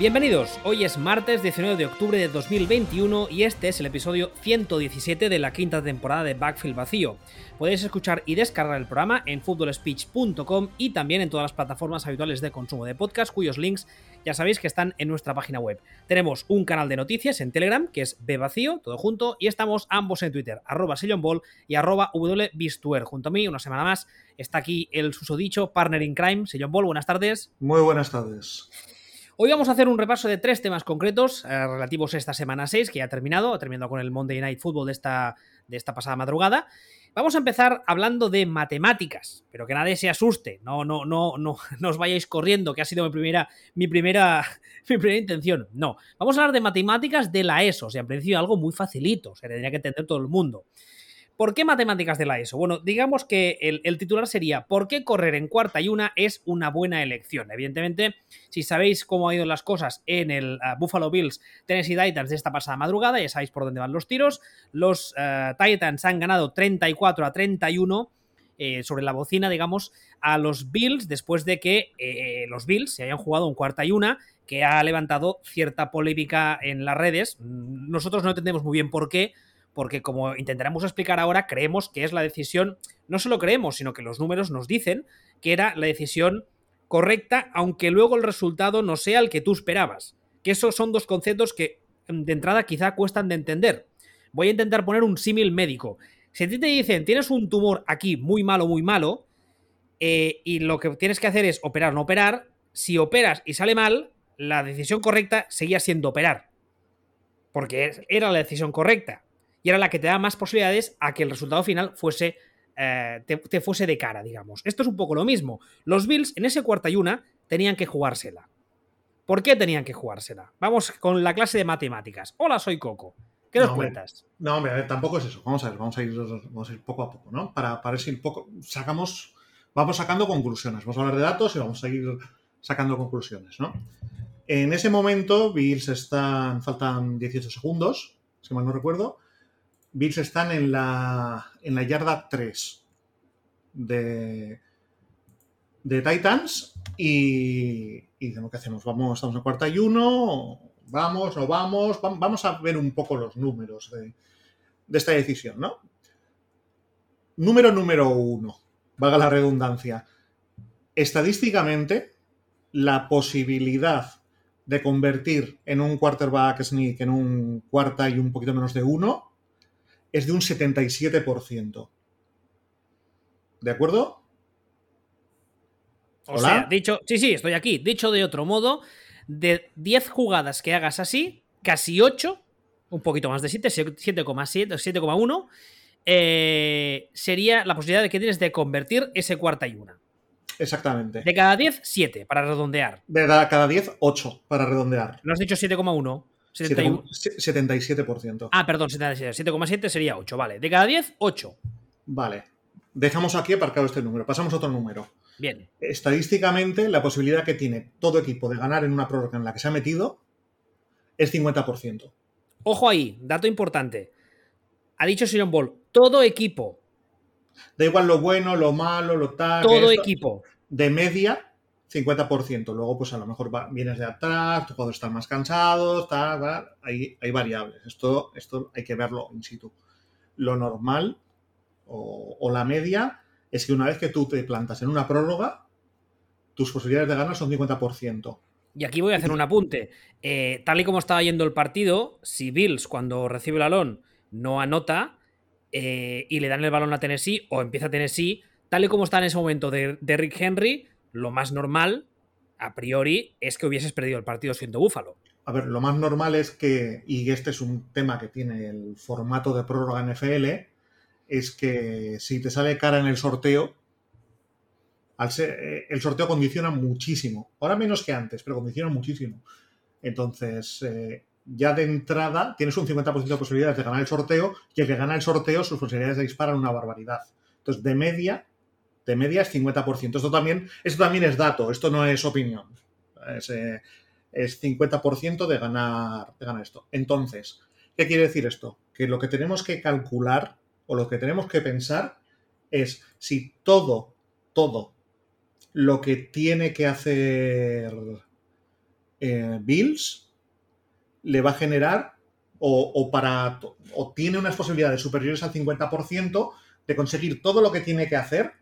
Bienvenidos, hoy es martes 19 de octubre de 2021 y este es el episodio 117 de la quinta temporada de Backfield Vacío. Podéis escuchar y descargar el programa en footballspeech.com y también en todas las plataformas habituales de consumo de podcast cuyos links ya sabéis que están en nuestra página web. Tenemos un canal de noticias en Telegram que es Bvacío, todo junto, y estamos ambos en Twitter, arroba Ball y arroba wbistuer. Junto a mí, una semana más, está aquí el susodicho partner in crime, Sillon Ball, buenas tardes. Muy buenas tardes. Hoy vamos a hacer un repaso de tres temas concretos eh, relativos a esta semana 6, que ya ha terminado, ha terminado con el Monday Night Football de esta, de esta pasada madrugada. Vamos a empezar hablando de matemáticas, pero que nadie se asuste, no, no, no, no, no os vayáis corriendo, que ha sido mi primera, mi primera, mi primera intención. No, vamos a hablar de matemáticas de la ESO, o sea, en principio algo muy facilito, o sea, tendría que entender todo el mundo. ¿Por qué matemáticas de la ESO? Bueno, digamos que el, titular sería ¿Por qué correr en cuarta y una es una buena elección? Evidentemente, si sabéis cómo han ido las cosas en el uh, Buffalo Bills Tennessee Titans de esta pasada madrugada, ya sabéis por dónde van los tiros. Los uh, Titans han ganado 34 a 31 eh, sobre la bocina, digamos, a los Bills después de que eh, los Bills se hayan jugado un cuarta y una que ha levantado cierta polémica en las redes. Nosotros no entendemos muy bien por qué, porque como intentaremos explicar ahora, creemos que es la decisión, no solo creemos, sino que los números nos dicen que era la decisión correcta, aunque luego el resultado no sea el que tú esperabas. Que esos son dos conceptos que mm, de entrada quizá cuestan de entender. Voy a intentar poner un símil médico. Si a ti te dicen tienes un tumor aquí muy malo, muy malo, eh, y lo que tienes que hacer es operar, no operar, si operas y sale mal, la decisión correcta seguía siendo operar. Porque era la decisión correcta y era la que te da más posibilidades a que el resultado final fuese eh, te, fuese de cara, digamos. Esto es un poco lo mismo. Los Bills en ese cuarta y una tenían que jugársela. ¿Por qué tenían que jugársela? Vamos con la clase de matemáticas. Hola, soy Coco. ¿Qué nos cuentas? no, hombre, tampoco es eso. Vamos a ver, vamos a ir, vamos a ir poco a poco, ¿no? Para, para un poco sacamos, vamos sacando conclusiones. Vamos a hablar de datos y vamos a ir sacando conclusiones, ¿no? En ese momento, Bills están, faltan 18 segundos, si mal no recuerdo, Bills están en la, en la yarda 3 de, de Titans y, y ¿qué hacemos? Vamos, estamos en cuarta y uno, vamos, no vamos, vamos a ver un poco los números de, de esta decisión, ¿no? Número número uno, valga la redundancia. Estadísticamente, la posibilidad de convertir en un quarterback sneak en un cuarta y un poquito menos de uno es de un 77%. ¿De acuerdo? O sea, dicho, sí, sí, estoy aquí. Dicho de otro modo, de 10 jugadas que hagas así, casi 8, un poquito más de 7, 7,7, 7,1, eh, sería la posibilidad de que tienes de convertir ese cuarta y una. Exactamente. De cada 10, 7, para redondear. De cada 10, 8, para redondear. ¿No has dicho 7,1? 77%. Ah, perdón, 7,7 sería 8, vale. De cada 10, 8. Vale. Dejamos aquí aparcado este número. Pasamos a otro número. Bien. Estadísticamente, la posibilidad que tiene todo equipo de ganar en una prórroga en la que se ha metido es 50%. Ojo ahí, dato importante. Ha dicho Sion Ball, todo equipo. Da igual lo bueno, lo malo, lo tal. Todo equipo. De media, 50%. Luego, pues a lo mejor vienes de atrás, tu jugador está más cansado, está, hay, hay, variables. Esto, esto hay que verlo in situ. Lo normal o, la media es que una vez que tú te plantas en una prórroga, tus posibilidades de ganar son 50%. Y aquí voy a hacer un apunte. Eh, tal y como estaba yendo el partido, si Bills cuando recibe el balón no anota eh, y le dan el balón a Tennessee o empieza Tennessee, tal y como está en ese momento de, de Rick Henry, lo más normal, a priori, es que hubieses perdido el partido siendo Búfalo. A ver, lo más normal es que, y este es un tema que tiene el formato de prórroga NFL, es que si te sale cara en el sorteo, eh, el sorteo condiciona muchísimo. Ahora menos que antes, pero condiciona muchísimo. Entonces, eh, ya de entrada tienes un 50% de posibilidades de ganar el sorteo y el que gana el sorteo, sus posibilidades de disparar una barbaridad. Entonces, de media, de media es 50%. Esto también, esto también es dato, esto no es opinión. Es, 50% eh, de ganar, de ganar esto. Entonces, ¿qué quiere decir esto? Que lo que tenemos que calcular o lo que tenemos que pensar es si todo, todo lo que tiene que hacer eh, Bills le va a generar o, para, o tiene unas posibilidades superiores al 50% de conseguir todo lo que tiene que hacer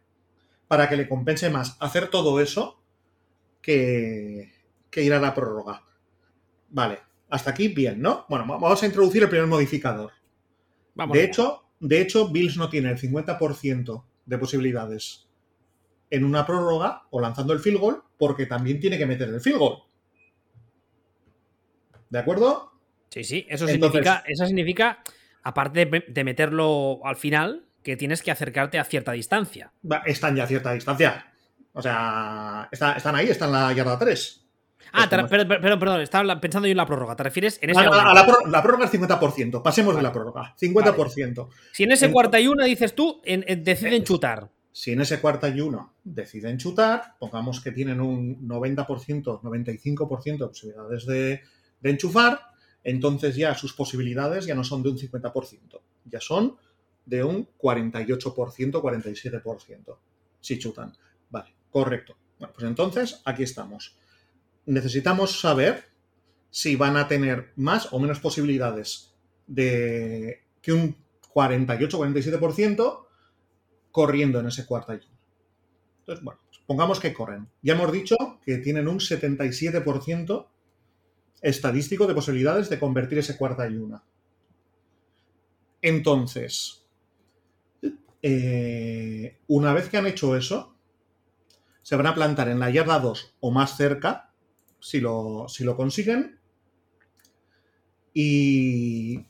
para que le compense más hacer todo eso que, que ir a la prórroga. Vale, hasta aquí bien, ¿no? Bueno, vamos a introducir el primer modificador. de, hecho, de hecho, Bills no tiene el 50% de posibilidades en una prórroga o lanzando el field goal porque también tiene que meter el field goal. ¿De acuerdo? Sí, sí, eso significa, eso significa, aparte de meterlo al final, que tienes que acercarte a cierta distancia. Están ya a cierta distancia. O sea, están ahí, están en la yarda 3. Ah, perdón, perdón, estaba pensando yo en la prórroga. ¿Te refieres en ese la, prórroga es 50%. Pasemos de la prórroga. 50%. Si en ese cuarta y una dices tú, deciden chutar. Si en ese cuarta y uno deciden chutar, pongamos que tienen un 90%, 95% de posibilidades de, de enchufar, entonces ya sus posibilidades ya no son de un 50%, ya son de un 48%, 47%, si chutan. Vale, correcto. Bueno, pues entonces aquí estamos. Necesitamos saber si van a tener más o menos posibilidades de que un 48-47% corriendo en ese cuarto y Entonces, bueno, pues pongamos que corren. Ya hemos dicho que tienen un 77% estadístico de posibilidades de convertir ese cuarta y una. Entonces, eh, una vez que han hecho eso, se van a plantar en la yarda 2 o más cerca, si lo, si lo consiguen, y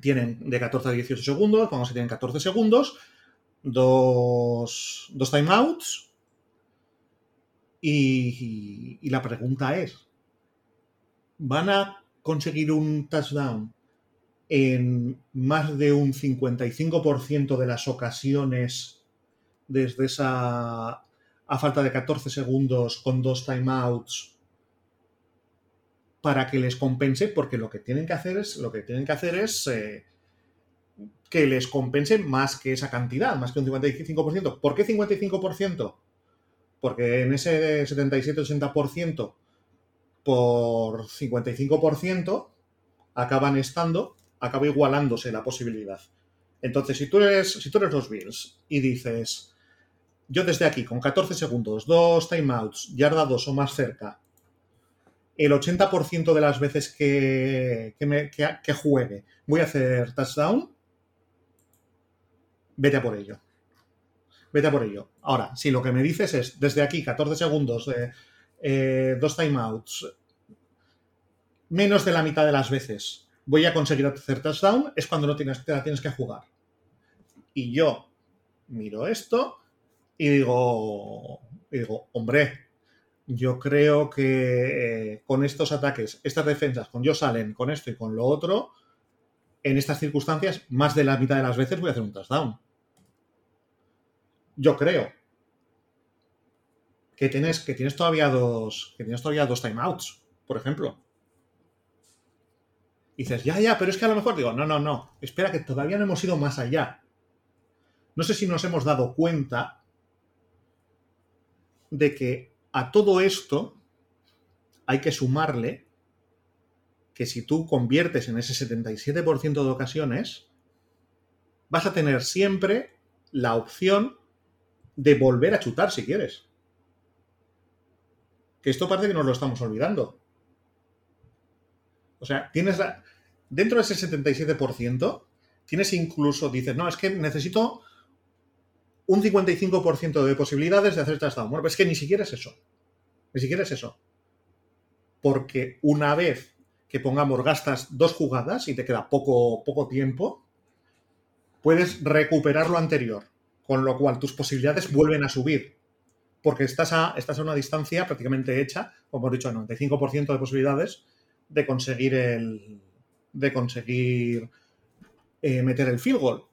tienen de 14 a 18 segundos, vamos a tienen 14 segundos, dos, dos timeouts, y, y la pregunta es, ¿van a conseguir un touchdown en más de un 55% de las ocasiones desde esa a falta de 14 segundos con dos timeouts para que les compense porque lo que tienen que hacer es lo que tienen que hacer es eh, que les compense más que esa cantidad, más que un 55%. ¿Por qué 55%? Porque en ese 77-80% por 55% acaban estando acaba igualándose la posibilidad. Entonces, si tú eres, si tú eres los Bills y dices, yo desde aquí, con 14 segundos, dos timeouts, yarda dos o más cerca, el 80% de las veces que, que, juegue voy a hacer touchdown, vete a por ello. Vete a por ello. Ahora, si lo que me dices es, desde aquí, 14 segundos, de eh, dos timeouts, menos de la mitad de las veces voy a conseguir hacer touchdown, es cuando no te la tienes que jugar. Y yo miro esto y digo, digo, hombre, yo creo que eh, con estos ataques, estas defensas, con yo salen, con esto y con lo otro, en estas circunstancias, más de la mitad de las veces voy a hacer un touchdown. Yo creo que tienes, que tienes todavía dos. Que tienes todavía dos timeouts, por ejemplo. Y dices, ya, ya, pero es que a lo mejor digo, no, no, no, espera que todavía no hemos ido más allá. No sé si nos hemos dado cuenta de que a todo esto hay que sumarle que si tú conviertes en ese 77% de ocasiones, vas a tener siempre la opción de volver a chutar si quieres. Que esto parece que nos lo estamos olvidando. O sea, tienes dentro de ese 77%, tienes incluso, dices, no, es que necesito un 55% de posibilidades de hacer touchdown. Bueno, es que ni siquiera es eso. Ni siquiera es eso. Porque una vez que pongamos gastas dos jugadas y te queda poco, poco tiempo, puedes recuperar lo anterior. Con lo cual tus posibilidades vuelven a subir. Porque estás a, estás a una distancia prácticamente hecha, como hemos dicho, 95% de posibilidades de conseguir el, de conseguir eh, meter el field goal,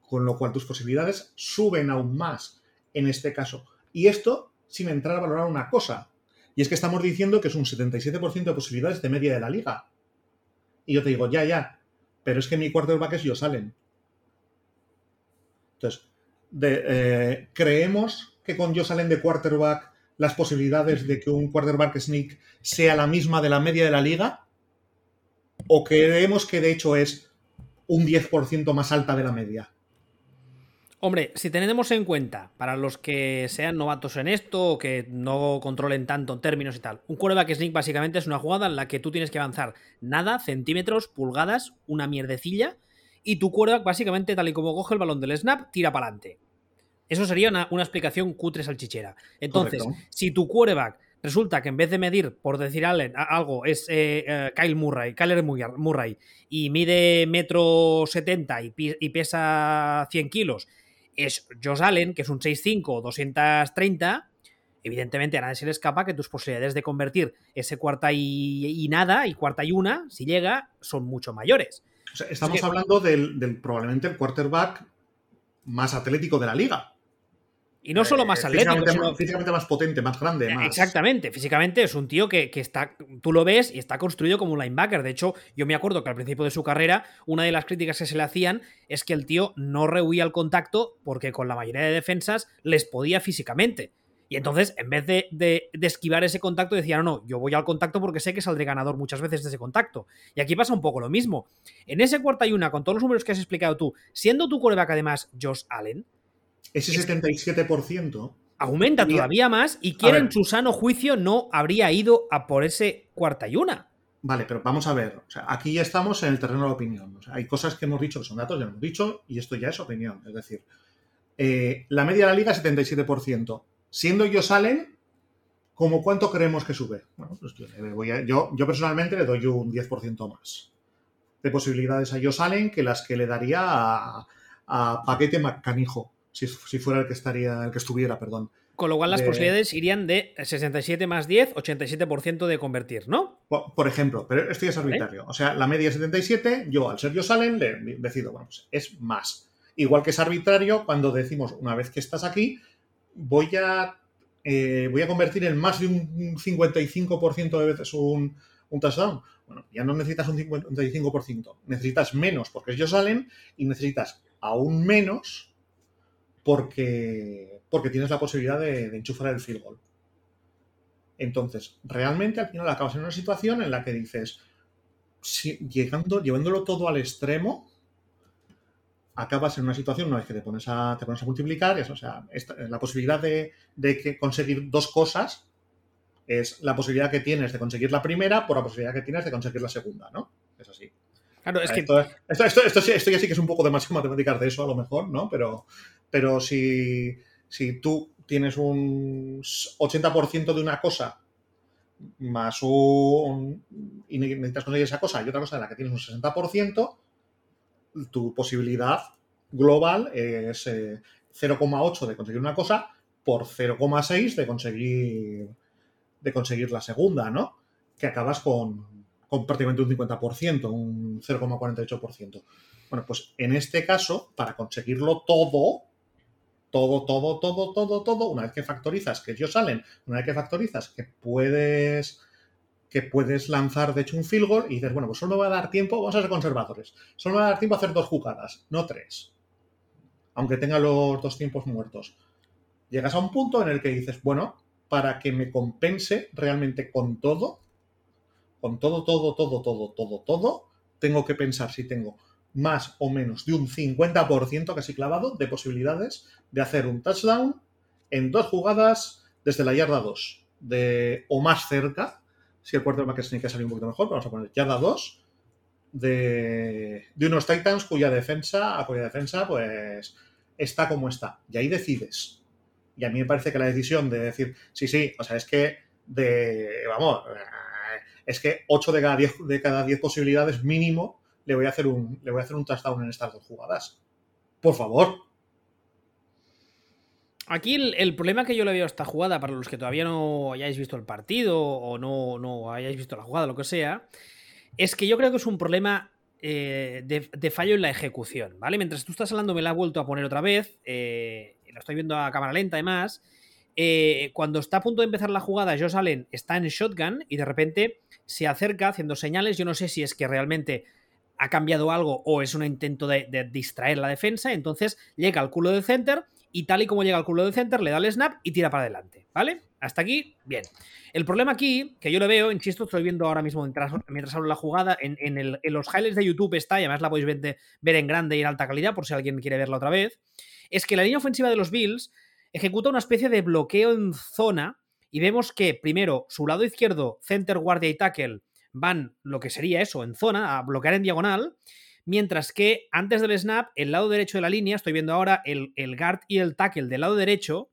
con lo cual tus posibilidades suben aún más en este caso. Y esto sin entrar a valorar una cosa, y es que estamos diciendo que es un 77% de posibilidades de media de la liga. Y yo te digo, ya, ya, pero es que mi quarterback es yo salen. Entonces, eh, creemos que con yo salen de quarterback las posibilidades de que un quarterback sneak sea la misma de la media de la liga? ¿O creemos que de hecho es un 10% más alta de la media? Hombre, si tenemos en cuenta, para los que sean novatos en esto o que no controlen tanto términos y tal, un quarterback sneak básicamente es una jugada en la que tú tienes que avanzar nada, centímetros, pulgadas, una mierdecilla, y tu quarterback básicamente, tal y como coge el balón del snap, tira para adelante. Eso sería una, explicación cutre salchichera. Entonces, si tu quarterback resulta que en vez de medir, por decir algo, es eh, eh, Kyle Murray, Kyler Murray, y mide metro 70 y, y pesa 100 kilos, es Josh Allen, que es un 6'5 230, evidentemente a nadie se le escapa que tus posibilidades de convertir ese cuarta y, nada y cuarta y una, si llega, son mucho mayores. estamos hablando del, probablemente el quarterback más atlético de la liga. Y no solo más eh, atlético. Físicamente, más potente, más grande. Eh, exactamente, físicamente es un tío que, que, está, tú lo ves y está construido como un linebacker. De hecho, yo me acuerdo que al principio de su carrera, una de las críticas que se le hacían es que el tío no rehuía el contacto porque con la mayoría de defensas les podía físicamente. Y entonces, en vez de, de, esquivar ese contacto, decían, no, no, yo voy al contacto porque sé que saldré ganador muchas veces de ese contacto. Y aquí pasa un poco lo mismo. En ese cuarta y una, con todos los números que has explicado tú, siendo tu coreback además Josh Allen, ese 77%. Aumenta todavía más y quien en su sano juicio no habría ido a por ese cuarta y una. Vale, pero vamos a ver. aquí ya estamos en el terreno de la opinión. hay cosas que hemos dicho que son datos, ya hemos dicho, y esto ya es opinión. Es decir, eh, la media de la liga es 77%. Siendo yo salen, ¿cómo cuánto creemos que sube? Bueno, pues yo, yo, personalmente le doy un 10% más de posibilidades a yo salen que las que le daría a, a Paquete Macanijo si, fuera el que estaría, el que estuviera, perdón. Con lo cual las posibilidades irían de 67 más 10, 87% de convertir, ¿no? Por, ejemplo, pero esto ya es arbitrario. O sea, la media es 77, yo al ser yo Salen le decido, bueno, pues es más. Igual que es arbitrario cuando decimos, una vez que estás aquí, voy a, eh, voy a convertir en más de un 55% de veces un, un touchdown. Bueno, ya no necesitas un 55%, necesitas menos porque ellos salen y necesitas aún menos porque, porque tienes la posibilidad de, enchufar el field goal. Entonces, realmente al final acabas en una situación en la que dices, llegando, llevándolo todo al extremo, acabas en una situación una vez que te pones a, te pones a multiplicar, o sea, la posibilidad de, que conseguir dos cosas es la posibilidad que tienes de conseguir la primera por la posibilidad que tienes de conseguir la segunda, ¿no? Es así. Claro, es que... Esto, esto, esto, esto, ya sí que es un poco demasiado matemáticas de eso, a lo mejor, ¿no? Pero, pero si, tú tienes un 80% de una cosa más un... y necesitas conseguir esa cosa y otra cosa en la que tienes un 60%, tu posibilidad global es 0,8 eh, de conseguir una cosa por 0,6 de conseguir de conseguir la segunda, ¿no? Que acabas con, con prácticamente un 50%, un 0,48%. Bueno, pues en este caso, para conseguirlo todo, todo, todo, todo, todo, todo, una vez que factorizas que ellos salen, una vez que factorizas que puedes que puedes lanzar de hecho un field goal y dices, bueno, pues solo me va a dar tiempo, vamos a ser conservadores, solo me va a dar tiempo a hacer dos jugadas, no tres, aunque tenga los dos tiempos muertos. Llegas a un punto en el que dices, bueno, para que me compense realmente con todo, con todo, todo, todo, todo, todo, todo, tengo que pensar si tengo más o menos de un 50% casi clavado de posibilidades de hacer un touchdown en dos jugadas desde la yarda 2 de, o más cerca, si el quarterback tiene que salir un poquito mejor, vamos a poner yarda 2 de, de unos Titans cuya defensa, a cuya defensa pues está como está. Y ahí decides. Y a mí me parece que la decisión de decir, sí, sí, o sea, es que de, vamos, es que 8 de cada 10, de cada 10 posibilidades mínimo le voy a hacer un, le voy a hacer un touchdown en estas dos jugadas. Por favor. Aquí el, problema que yo le veo a esta jugada, para los que todavía no hayáis visto el partido o no, no hayáis visto la jugada, lo que sea, es que yo creo que es un problema eh, de, fallo en la ejecución, ¿vale? Mientras tú estás hablando, me la he vuelto a poner otra vez, eh, lo estoy viendo a cámara lenta además. Eh, cuando está a punto de empezar la jugada, Josh Allen está en shotgun y de repente se acerca haciendo señales. Yo no sé si es que realmente ha cambiado algo o es un intento de, distraer la defensa. Entonces llega al culo del center y tal y como llega al culo del center, le da el snap y tira para adelante, ¿vale? Hasta aquí, bien. El problema aquí, que yo lo veo, insisto, estoy viendo ahora mismo mientras, mientras hablo la jugada, en, los highlights de YouTube está, y además la podéis ver, ver en grande y en alta calidad, por si alguien quiere verla otra vez, es que la línea ofensiva de los Bills ejecuta una especie de bloqueo en zona y vemos que primero su lado izquierdo, center, guardia y tackle, van lo que sería eso, en zona, a bloquear en diagonal, mientras que antes del snap, el lado derecho de la línea, estoy viendo ahora el, el guard y el tackle del lado derecho,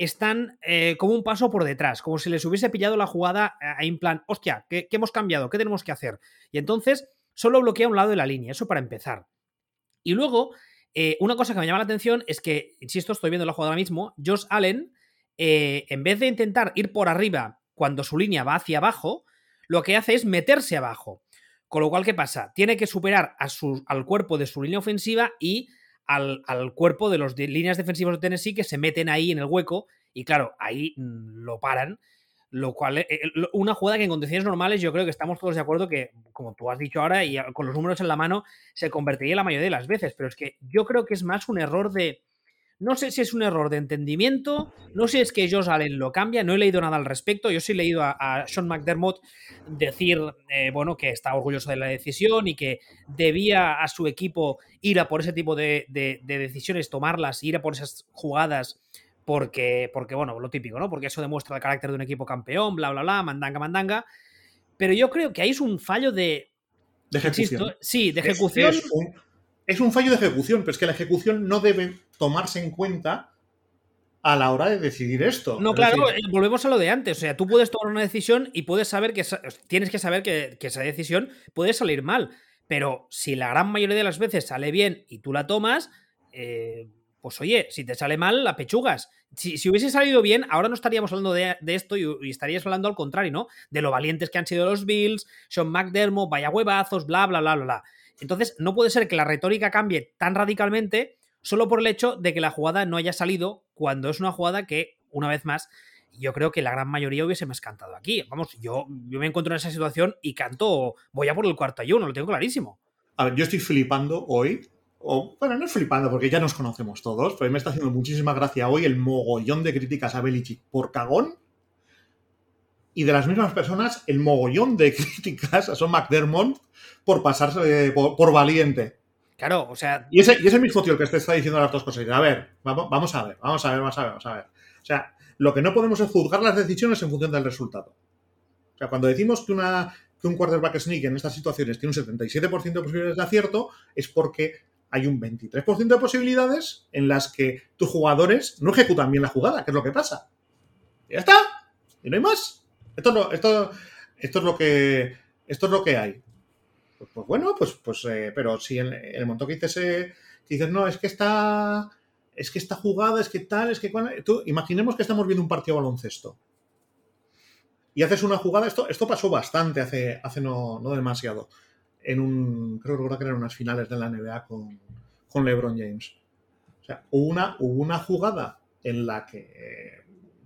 están eh, como un paso por detrás, como si les hubiese pillado la jugada eh, en plan, hostia, ¿qué, hemos cambiado? ¿Qué tenemos que hacer? Y entonces solo bloquea un lado de la línea, eso para empezar. Y luego, eh, una cosa que me llama la atención es que, insisto, estoy viendo la jugada ahora mismo, Josh Allen, en vez de intentar ir por arriba cuando su línea va hacia abajo, lo que hace es meterse abajo. Con lo cual, ¿qué pasa? Tiene que superar a su, al cuerpo de su línea ofensiva y al, cuerpo de las líneas defensivas de Tennessee que se meten ahí en el hueco y claro, ahí mm, lo paran. Lo cual, eh, eh, una jugada que en condiciones normales yo creo que estamos todos de acuerdo que, como tú has dicho ahora y con los números en la mano, se convertiría la mayoría de las veces, pero es que yo creo que es más un error de, no sé si es un error de entendimiento, no sé si es que Josh Allen lo cambia, no he leído nada al respecto. Yo sí he leído a, Sean McDermott decir, eh, bueno, que está orgulloso de la decisión y que debía a su equipo ir a por ese tipo de, decisiones, tomarlas, ir a por esas jugadas, porque, porque, bueno, lo típico, ¿no? Porque eso demuestra el carácter de un equipo campeón, bla, bla, bla, mandanga, mandanga. Pero yo creo que ahí es un fallo de. De ejecución. sí, de ejecución es un fallo de ejecución, pero es que la ejecución no debe tomarse en cuenta a la hora de decidir esto. No, claro, eh, volvemos a lo de antes. O sea, tú puedes tomar una decisión y puedes saber que tienes que saber que, esa decisión puede salir mal. Pero si la gran mayoría de las veces sale bien y tú la tomas, eh, pues oye, si te sale mal, la pechugas. Si, hubiese salido bien, ahora no estaríamos hablando de, esto y, y, estarías hablando al contrario, ¿no? De lo valientes que han sido los Bills, Sean McDermott, vaya huevazos, bla, bla, bla, bla, bla. Entonces, no puede ser que la retórica cambie tan radicalmente solo por el hecho de que la jugada no haya salido cuando es una jugada que, una vez más, yo creo que la gran mayoría hubiese más cantado aquí. Vamos, yo, yo me encuentro en esa situación y canto, voy a por el cuarto y uno, lo tengo clarísimo. A ver, yo estoy flipando hoy, o bueno, no flipando porque ya nos conocemos todos, pero me está haciendo muchísima gracia hoy el mogollón de críticas a Belichick por cagón y de las mismas personas el mogollón de críticas a Son McDermott por pasarse por, valiente. Claro, o sea. Y ese, y ese mismo tío que te está diciendo las dos cosas. A ver, vamos, vamos a ver, vamos a ver, vamos a ver, vamos a ver. O sea, lo que no podemos es juzgar las decisiones en función del resultado. O sea, cuando decimos que, una, que un quarterback sneak en estas situaciones tiene un 77% de posibilidades de acierto, es porque hay un 23% de posibilidades en las que tus jugadores no ejecutan bien la jugada, que es lo que pasa. Y ya está. Y no hay más. Esto, esto, esto, es lo que, esto es lo que hay. Pues, bueno, pues, pues eh, pero si el momento que dices, eh, dices, no, es que está, es que esta jugada, es que tal, es que tú, imaginemos que estamos viendo un partido baloncesto y haces una jugada, esto, esto pasó bastante hace, hace no, demasiado, en un, creo que eran unas finales de la NBA con, con LeBron James. O sea, una, hubo una jugada en la que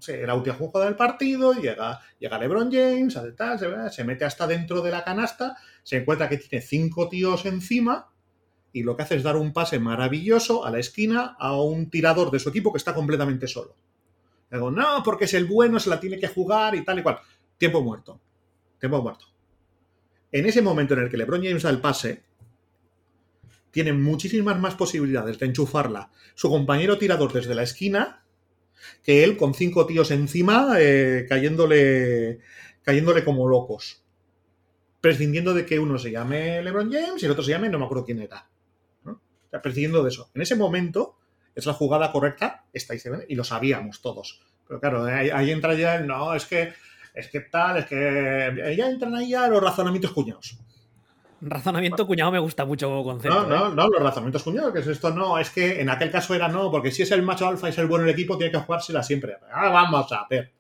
era la última jugada del partido, llega, llega LeBron James, hace tal, se, mete hasta dentro de la canasta, se encuentra que tiene cinco tíos encima y lo que hace es dar un pase maravilloso a la esquina a un tirador de su equipo que está completamente solo. Digo, no, porque es el bueno, se la tiene que jugar y tal y cual. Tiempo muerto. Tiempo muerto. En ese momento en el que LeBron James da el pase, tiene muchísimas más posibilidades de enchufarla su compañero tirador desde la esquina que él con cinco tíos encima eh, cayéndole, cayéndole como locos. Prescindiendo de que uno se llame LeBron James y el otro se llame no me acuerdo quién era. ¿no? prescindiendo de eso. En ese momento es la jugada correcta, está y lo sabíamos todos. Pero claro, ahí, entra ya el no, es que, es que tal, es que ya entran ahí ya los razonamientos cuñados. Razonamiento cuñado me gusta mucho como concepto. No, no, ¿eh? no, los razonamientos cuñados, que es esto, no, es que en aquel caso era no, porque si es el macho alfa y es el bueno del equipo, tiene que jugársela siempre. Ahora vamos a ver.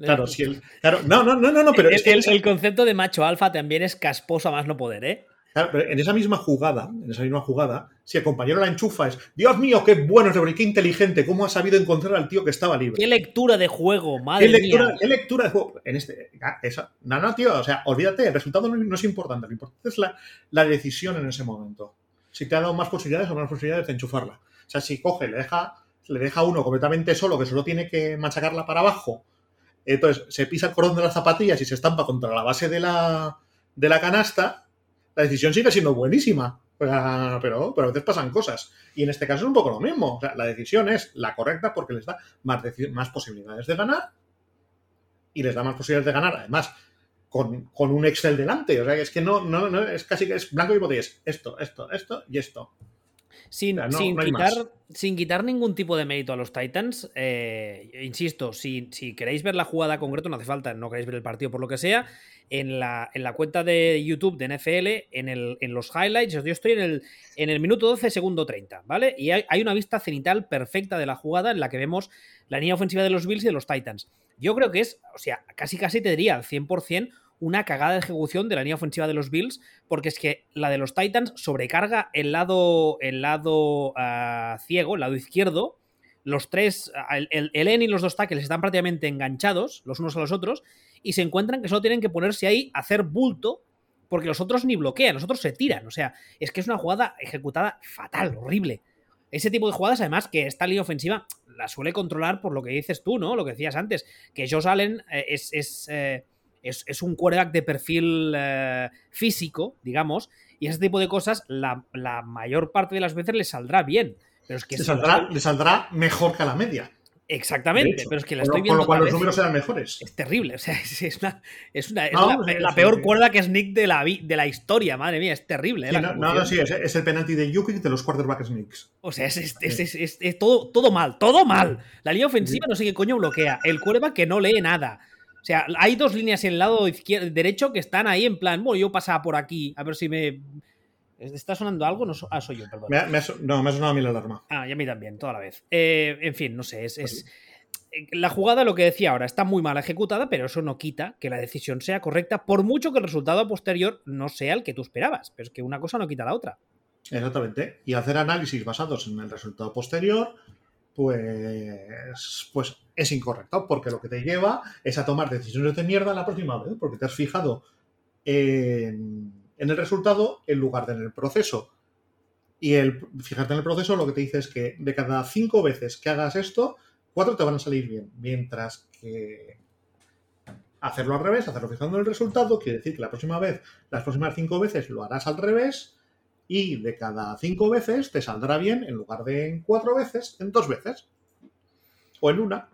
Claro, si el. Claro, no, no, no, no, pero. es que el, el concepto de macho alfa también es casposo a más no poder, ¿eh? En esa misma jugada, en esa misma jugada, si el compañero la enchufa es, Dios mío, qué bueno es qué inteligente, cómo ha sabido encontrar al tío que estaba libre. Qué lectura de juego, madre ¿Qué lectura, mía. Qué lectura de juego. En este, ah, no, no, tío, o sea, olvídate, el resultado no, es importante, lo importante es la, la, decisión en ese momento. Si te ha dado más posibilidades o menos posibilidades de enchufarla. O sea, si coge, le deja le deja uno completamente solo que solo tiene que machacarla para abajo. Entonces se pisa el cordón de las zapatillas y se estampa contra la base de la, de la canasta. La decisión sigue siendo buenísima. Pero, pero, a veces pasan cosas. Y en este caso es un poco lo mismo. la decisión es la correcta porque les da más, posibilidades de ganar y les da más posibilidades de ganar. Además, con, un Excel delante. O sea, es que no, no, no es casi que es blanco y botella. esto, esto, esto y esto. Sin, quitar, sin, quitar, ningún tipo de mérito a los Titans, eh, insisto, si, si, queréis ver la jugada concreta, no hace falta, no queréis ver el partido por lo que sea, en la, en la cuenta de YouTube de NFL, en, el, en los highlights, yo estoy en el, en el minuto 12, segundo 30, ¿vale? Y hay, hay, una vista cenital perfecta de la jugada en la que vemos la línea ofensiva de los Bills y de los Titans. Yo creo que es, o sea, casi casi te diría al 100% una cagada de ejecución de la línea ofensiva de los Bills, porque es que la de los Titans sobrecarga el lado, el lado ah, ciego, el lado izquierdo. Los tres, ah, el, el, y los dos tackles están prácticamente enganchados los unos a los otros y se encuentran que solo tienen que ponerse ahí hacer bulto porque los otros ni bloquean, los otros se tiran. O sea, es que es una jugada ejecutada fatal, horrible. Ese tipo de jugadas, además, que esta línea ofensiva la suele controlar por lo que dices tú, ¿no? Lo que decías antes, que Josh Allen eh, es, eh, es, un quarterback de perfil eh, físico, digamos, y ese tipo de cosas la, mayor parte de las veces le saldrá bien. Pero es que le, saldrá, le saldrá mejor que a la media. Exactamente, pero es que la estoy viendo. Con lo cual los números eran mejores. Es terrible, o sea, es, una, es, una, la, peor cuerda que es Nick de la, de la historia, madre mía, es terrible. ¿eh? no, no, sí, es, el penalti de Yuki de los quarterbacks Knicks. O sea, es, todo, todo mal, todo mal. La línea ofensiva no sé qué coño bloquea. El quarterback que no lee nada. O sea, hay dos líneas en el lado izquierdo, derecho que están ahí en plan, bueno, yo pasaba por aquí, a ver si me. ¿Está sonando algo? No, ah, soy yo, perdón. no, me ha sonado a mí la alarma. Ah, y a mí también, toda la vez. Eh, en fin, no sé, es, es, eh, La jugada, lo que decía ahora, está muy mal ejecutada, pero eso no quita que la decisión sea correcta, por mucho que el resultado posterior no sea el que tú esperabas. Pero es que una cosa no quita la otra. Exactamente. Y hacer análisis basados en el resultado posterior, pues, pues es incorrecto, porque lo que te lleva es a tomar decisiones de mierda la próxima vez, porque te has fijado en, el resultado en lugar de en el proceso. Y el fijarte en el proceso lo que te dice es que de cada cinco veces que hagas esto, cuatro te van a salir bien. Mientras que hacerlo al revés, hacerlo fijando en el resultado, quiere decir que la próxima vez, las próximas cinco veces lo harás al revés y de cada cinco veces te saldrá bien en lugar de en cuatro veces, en dos veces. O en una.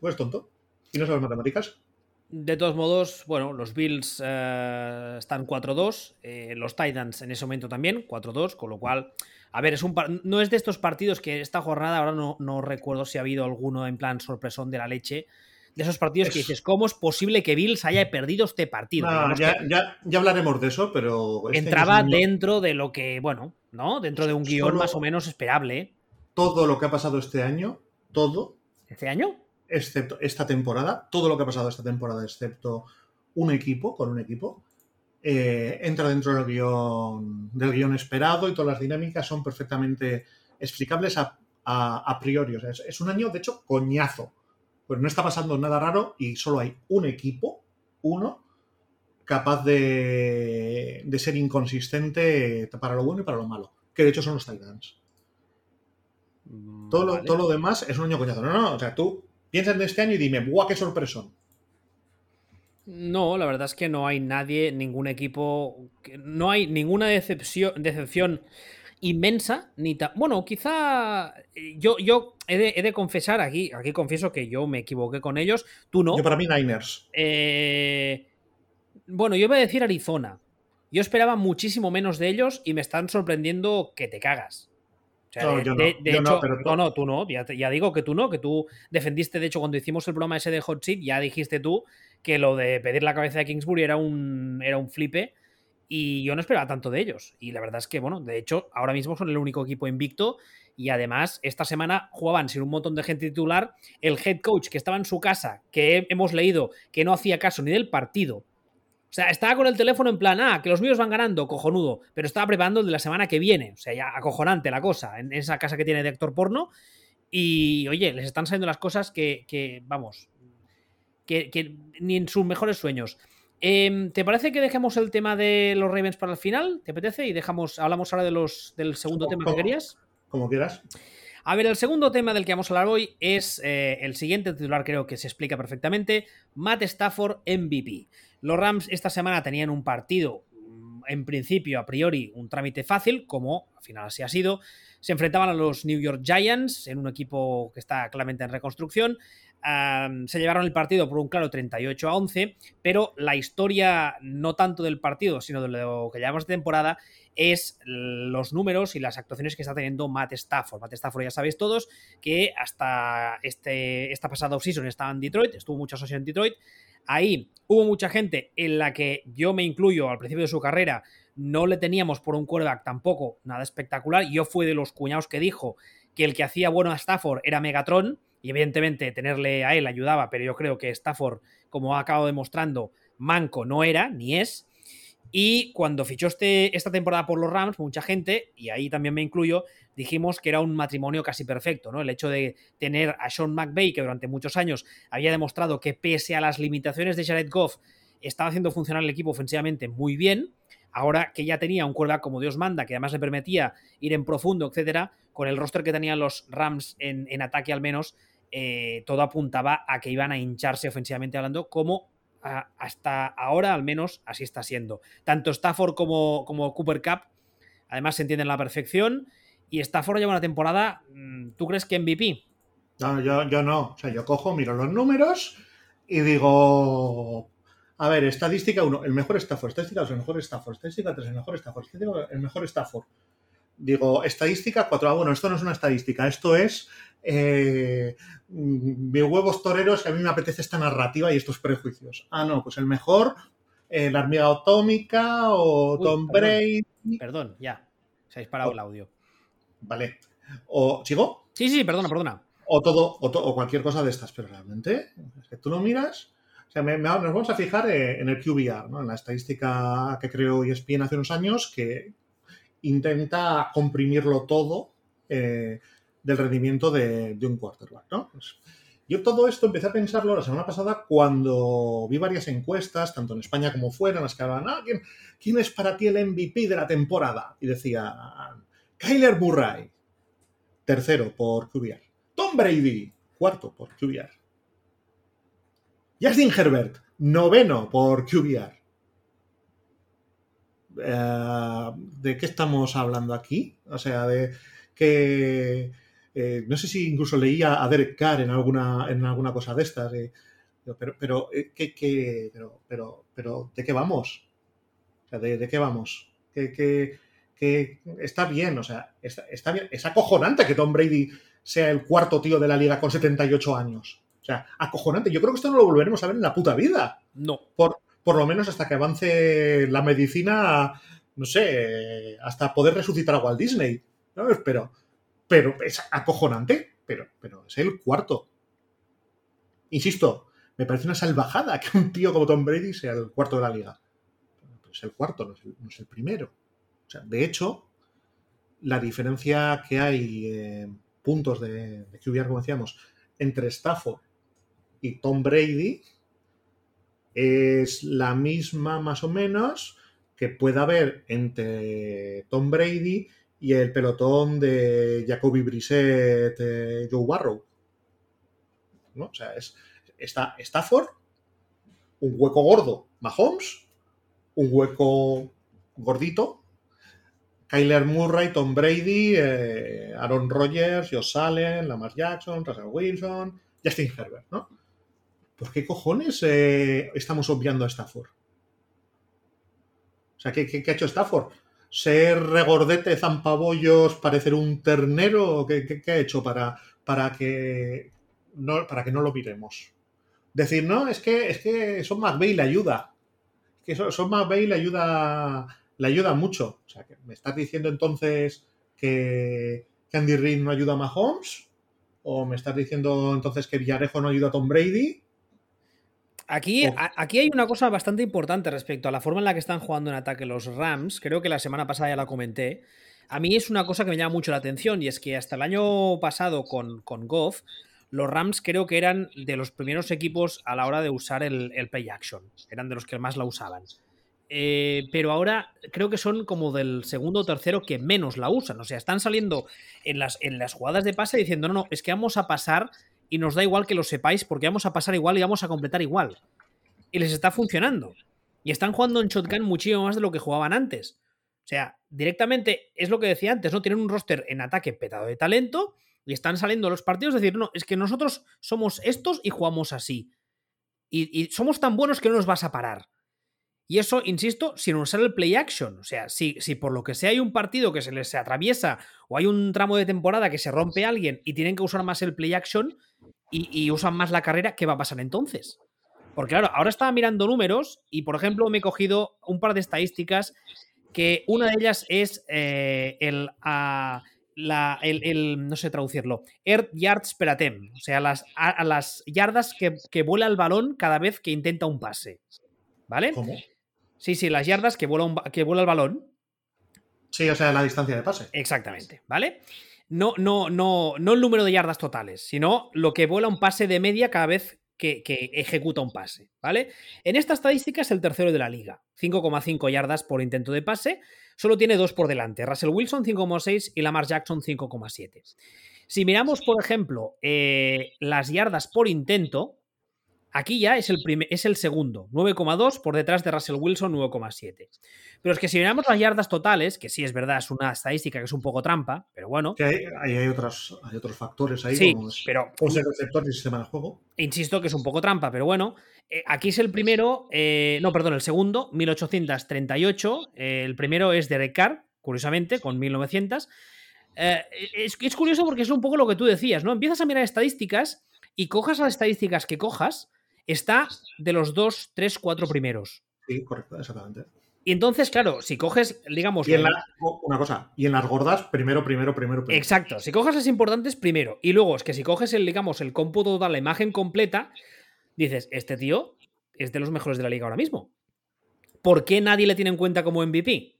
Pues tonto. ¿Y no sabes matemáticas? De todos modos, bueno, los Bills eh, están 4-2, eh, los Titans en ese momento también 4-2, con lo cual, a ver, es un no es de estos partidos que esta jornada, ahora no, no recuerdo si ha habido alguno en plan sorpresón de la leche, de esos partidos que dices, ¿cómo es posible que Bills haya perdido este partido? ya, ya, hablaremos de eso, pero... Este entraba dentro de lo que, bueno, ¿no? Dentro de un guion más o menos esperable. Todo lo que ha pasado este año, todo... ¿Este año? Excepto esta temporada, todo lo que ha pasado esta temporada, excepto un equipo, con un equipo, eh, entra dentro del guion, del guion esperado y todas las dinámicas son perfectamente explicables a, a, priori. O sea, es un año, de hecho, coñazo pues no está pasando nada raro y solo hay un equipo, uno, capaz de, ser inconsistente para lo bueno y para lo malo. Que de hecho son los Titans. Mm, todo, lo, todo lo demás es un año coñazo. No, no, o sea, tú piensas en este año y dime, ¡buah, qué sorpresón! No, la verdad es que no hay nadie, ningún equipo, no hay ninguna decepción, decepción inmensa, ni tan... Bueno, quizá eh, yo, yo he, de, confesar aquí, aquí confieso que yo me equivoqué con ellos, tú no. Yo para mí Niners. Eh, bueno, yo voy a decir Arizona. Yo esperaba muchísimo menos de ellos y me están sorprendiendo que te cagas. no, yo no, hecho, no, no, tú no, ya, digo que tú no, que tú defendiste, de hecho, cuando hicimos el programa ese de Hot Seat, ya dijiste tú que lo de pedir la cabeza de Kingsbury era un, era un flipe y yo no esperaba tanto de ellos. Y la verdad es que, bueno, de hecho, ahora mismo son el único equipo invicto. Y además, esta semana jugaban sin un montón de gente titular. El head coach que estaba en su casa, que hemos leído que no hacía caso ni del partido. O sea, estaba con el teléfono en plan, ah, que los míos van ganando, cojonudo. Pero estaba preparando el de la semana que viene. O sea, ya acojonante la cosa, en esa casa que tiene de actor porno. Y, oye, les están saliendo las cosas que, vamos, que, que ni en sus mejores sueños. Em, ¿Te parece que dejemos el tema de los Ravens para el final? ¿Te apetece? Y dejamos, hablamos ahora de los, del segundo tema que querías. Como quieras. A ver, el segundo tema del que vamos a hablar hoy es eh, el siguiente titular, creo que se explica perfectamente. Matt Stafford MVP. Los Rams esta semana tenían un partido, mm, en principio, a priori, un trámite fácil, como al final así ha sido. Se enfrentaban a los New York Giants, en un equipo que está claramente en reconstrucción se llevaron el partido por un claro 38 a 11, pero la historia no tanto del partido, sino de lo que llamamos de temporada, es los números y las actuaciones que está teniendo Matt Stafford. Matt Stafford ya sabéis todos que hasta este, esta pasada offseason estaba en Detroit, estuvo muchas ocasiones en Detroit. Ahí hubo mucha gente en la que yo me incluyo al principio de su carrera, no le teníamos por un quarterback tampoco nada espectacular. Yo fui de los cuñados que dijo que el que hacía bueno a Stafford era Megatron y evidentemente tenerle a él ayudaba, pero yo creo que Stafford, como ha acabado demostrando, manco no era, ni es. Y cuando fichó este, esta temporada por los Rams, mucha gente, y ahí también me incluyo, dijimos que era un matrimonio casi perfecto, ¿no? El hecho de tener a Sean McVay, que durante muchos años había demostrado que pese a las limitaciones de Jared Goff, estaba haciendo funcionar el equipo ofensivamente muy bien. Ahora que ya tenía un quarterback como Dios manda, que además le permitía ir en profundo, etcétera, con el roster que tenían los Rams en, en ataque al menos, eh, todo apuntaba a que iban a hincharse ofensivamente hablando, como hasta ahora al menos así está siendo. Tanto Stafford como, Cooper Cup, además se entienden la perfección, y Stafford lleva una temporada, mm, ¿tú crees que MVP? No, yo, yo no. O sea, yo cojo, miro los números y digo, a ver, estadística 1, el mejor Stafford, estadística 2, el mejor Stafford, estadística 3, el mejor Stafford, estadística el mejor Stafford. Digo, estadística 4, ah, bueno, esto no es una estadística, esto es eh, mis huevos toreros que a mí me apetece esta narrativa y estos prejuicios. Ah, no, pues el mejor, eh, la hormiga atómica o Tom Brady. Perdón, ya, se ha disparado el audio. Vale. ¿O sigo? Sí, sí, perdona, perdona. O todo, o, cualquier cosa de estas, pero realmente, es que tú lo miras. O sea, nos vamos a fijar eh, en el QBR, ¿no? en la estadística que creó ESPN hace unos años, que intenta comprimirlo todo eh, del rendimiento de, un quarterback, ¿no? Pues, yo todo esto empecé a pensarlo la semana pasada cuando vi varias encuestas, tanto en España como fuera, en las que hablaban, ah, ¿quién, es para ti el MVP de la temporada? Y decía, Kyler Murray, tercero por QBR. Tom Brady, cuarto por QBR. Justin Herbert, noveno por QBR. Eh, ¿De qué estamos hablando aquí? O sea, de que eh, no sé si incluso leía a Derek Carr en alguna, en alguna cosa de estas. pero, pero, eh, ¿qué, pero, pero, pero, ¿de qué vamos? O sea, ¿de, qué vamos? Que, está bien, o sea, está, bien. Es acojonante que Tom Brady sea el cuarto tío de la liga con 78 años. O sea, acojonante. Yo creo que esto no lo volveremos a ver en la puta vida. No. Por, por lo menos hasta que avance la medicina, no sé, hasta poder resucitar a Walt Disney. ¿no? Pero, pero es acojonante, pero, pero es el cuarto. Insisto, me parece una salvajada que un tío como Tom Brady sea el cuarto de la liga. Pero es el cuarto, no es el, primero. O sea, de hecho, la diferencia que hay en puntos de, de QBR, como decíamos, entre Stafford y Tom Brady es la misma más o menos que pueda haber entre Tom Brady y el pelotón de Jacoby Brissett, eh, Joe Barrow. ¿No? O sea, es, está Stafford, un hueco gordo, Mahomes, un hueco gordito, Kyler Murray, Tom Brady, eh, Aaron Rodgers, Josh Allen, Lamar Jackson, Russell Wilson, Justin Herbert, ¿no? ¿Por qué cojones eh, estamos obviando a Stafford? O sea, ¿qué, qué ha hecho Stafford? Ser regordete, zampabollos, parecer un ternero? ¿Qué, ha hecho para, para, que no, para que no lo miremos? Decir, no, es que, es que Son McVeigh le ayuda. que Son McVeigh le ayuda, le ayuda mucho. O sea, que ¿me estás diciendo entonces que, Andy Reid no ayuda a Mahomes? ¿O me estás diciendo entonces que Villarejo no ayuda a Tom Brady? Aquí, aquí hay una cosa bastante importante respecto a la forma en la que están jugando en ataque los Rams. Creo que la semana pasada ya la comenté. A mí es una cosa que me llama mucho la atención y es que hasta el año pasado con, con Goff, los Rams creo que eran de los primeros equipos a la hora de usar el, play action. Eran de los que más la usaban. eh, pero ahora creo que son como del segundo o tercero que menos la usan. O sea, están saliendo en las, en las jugadas de pase diciendo, no, no, es que vamos a pasar y nos da igual que lo sepáis porque vamos a pasar igual y vamos a completar igual. Y les está funcionando. Y están jugando en shotgun muchísimo más de lo que jugaban antes. O sea, directamente es lo que decía antes, ¿no? Tienen un roster en ataque petado de talento y están saliendo los partidos decir, no, es que nosotros somos estos y jugamos así. Y, y somos tan buenos que no nos vas a parar. Y eso, insisto, sin usar el play action. O sea, si, si por lo que sea hay un partido que se les atraviesa o hay un tramo de temporada que se rompe a alguien y tienen que usar más el play action y, usan más la carrera, ¿qué va a pasar entonces? Porque claro, ahora estaba mirando números y, por ejemplo, me he cogido un par de estadísticas que una de ellas es eh, el, ah, el, no sé traducirlo, Air Yards per attempt, o sea, las, a, las yardas que, que, vuela el balón cada vez que intenta un pase. ¿Vale? ¿Cómo? Sí, sí, las yardas que vuela, que vuela el balón. Sí, o sea, la distancia de pase. Exactamente, ¿vale? No, no, no, no el número de yardas totales, sino lo que vuela un pase de media cada vez que, que, ejecuta un pase, ¿vale? En esta estadística es el tercero de la liga, 5,5 yardas por intento de pase, solo tiene dos por delante, Russell Wilson 5,6 y Lamar Jackson 5,7. Si miramos, por ejemplo, eh, las yardas por intento, Aquí ya es el, es el segundo, 9,2 por detrás de Russell Wilson, 9,7. Pero es que si miramos las yardas totales, que sí es verdad, es una estadística que es un poco trampa, pero bueno. Que hay, hay, otros, hay otros factores ahí, sí, como pero, el receptor y sistema de juego. Insisto que es un poco trampa, pero bueno. Eh, aquí es el primero, eh, no, perdón, el segundo, 1838. Eh, el primero es de Carr, curiosamente, con 1900. Es, es curioso porque es un poco lo que tú decías, ¿no? Empiezas a mirar estadísticas y cojas las estadísticas que cojas está de los dos, tres, cuatro primeros. Sí, correcto, exactamente. Y entonces, claro, si coges, digamos. Y en una cosa, y en las gordas, primero, primero, primero, primero. Exacto. Si coges las importantes, primero. Y luego es que si coges el, digamos, el cómputo total, la imagen completa, dices, este tío es de los mejores de la liga ahora mismo. ¿Por qué nadie le tiene en cuenta como MVP?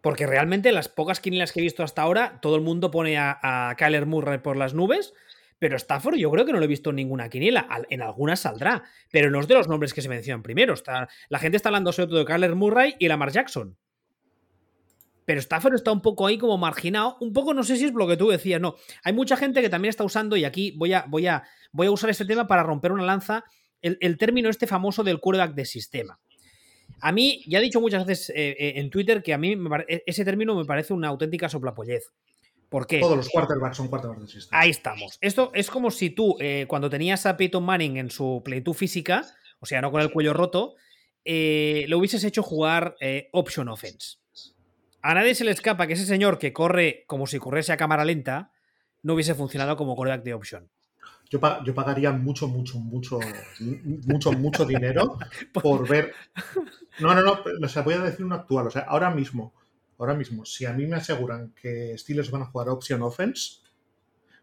Porque realmente las pocas quinielas que he visto hasta ahora, todo el mundo pone a, a Kyler Murray por las nubes pero Stafford yo creo que no lo he visto en ninguna quiniela. En algunas saldrá, pero no es de los nombres que se mencionan primero. Está, la gente está hablando sobre todo de Kyler Murray y Lamar Jackson. Pero Stafford está un poco ahí como marginado. Un poco, no sé si es lo que tú decías, no. Hay mucha gente que también está usando, y aquí voy a, voy a, voy a usar este tema para romper una lanza, el, término este famoso del quarterback de sistema. A mí, ya he dicho muchas veces eh, eh, en Twitter que a mí e, ese término me parece una auténtica soplapollez. ¿Por qué? Todos los quarterbacks son quarterbacks de sistema. Ahí estamos. Esto es como si tú, eh, cuando tenías a Peyton Manning en su plenitud física, o sea, no con el cuello roto, eh, lo hubieses hecho jugar eh, option offense. A nadie se le escapa que ese señor que corre como si corriese a cámara lenta no hubiese funcionado como quarterback de option. Yo, yo, pagaría mucho, mucho, mucho, mucho, mucho dinero por ver. No, no, no, o sea, voy a decir un actual. O sea, ahora mismo, ahora mismo, si a mí me aseguran que Steelers van a jugar option offense,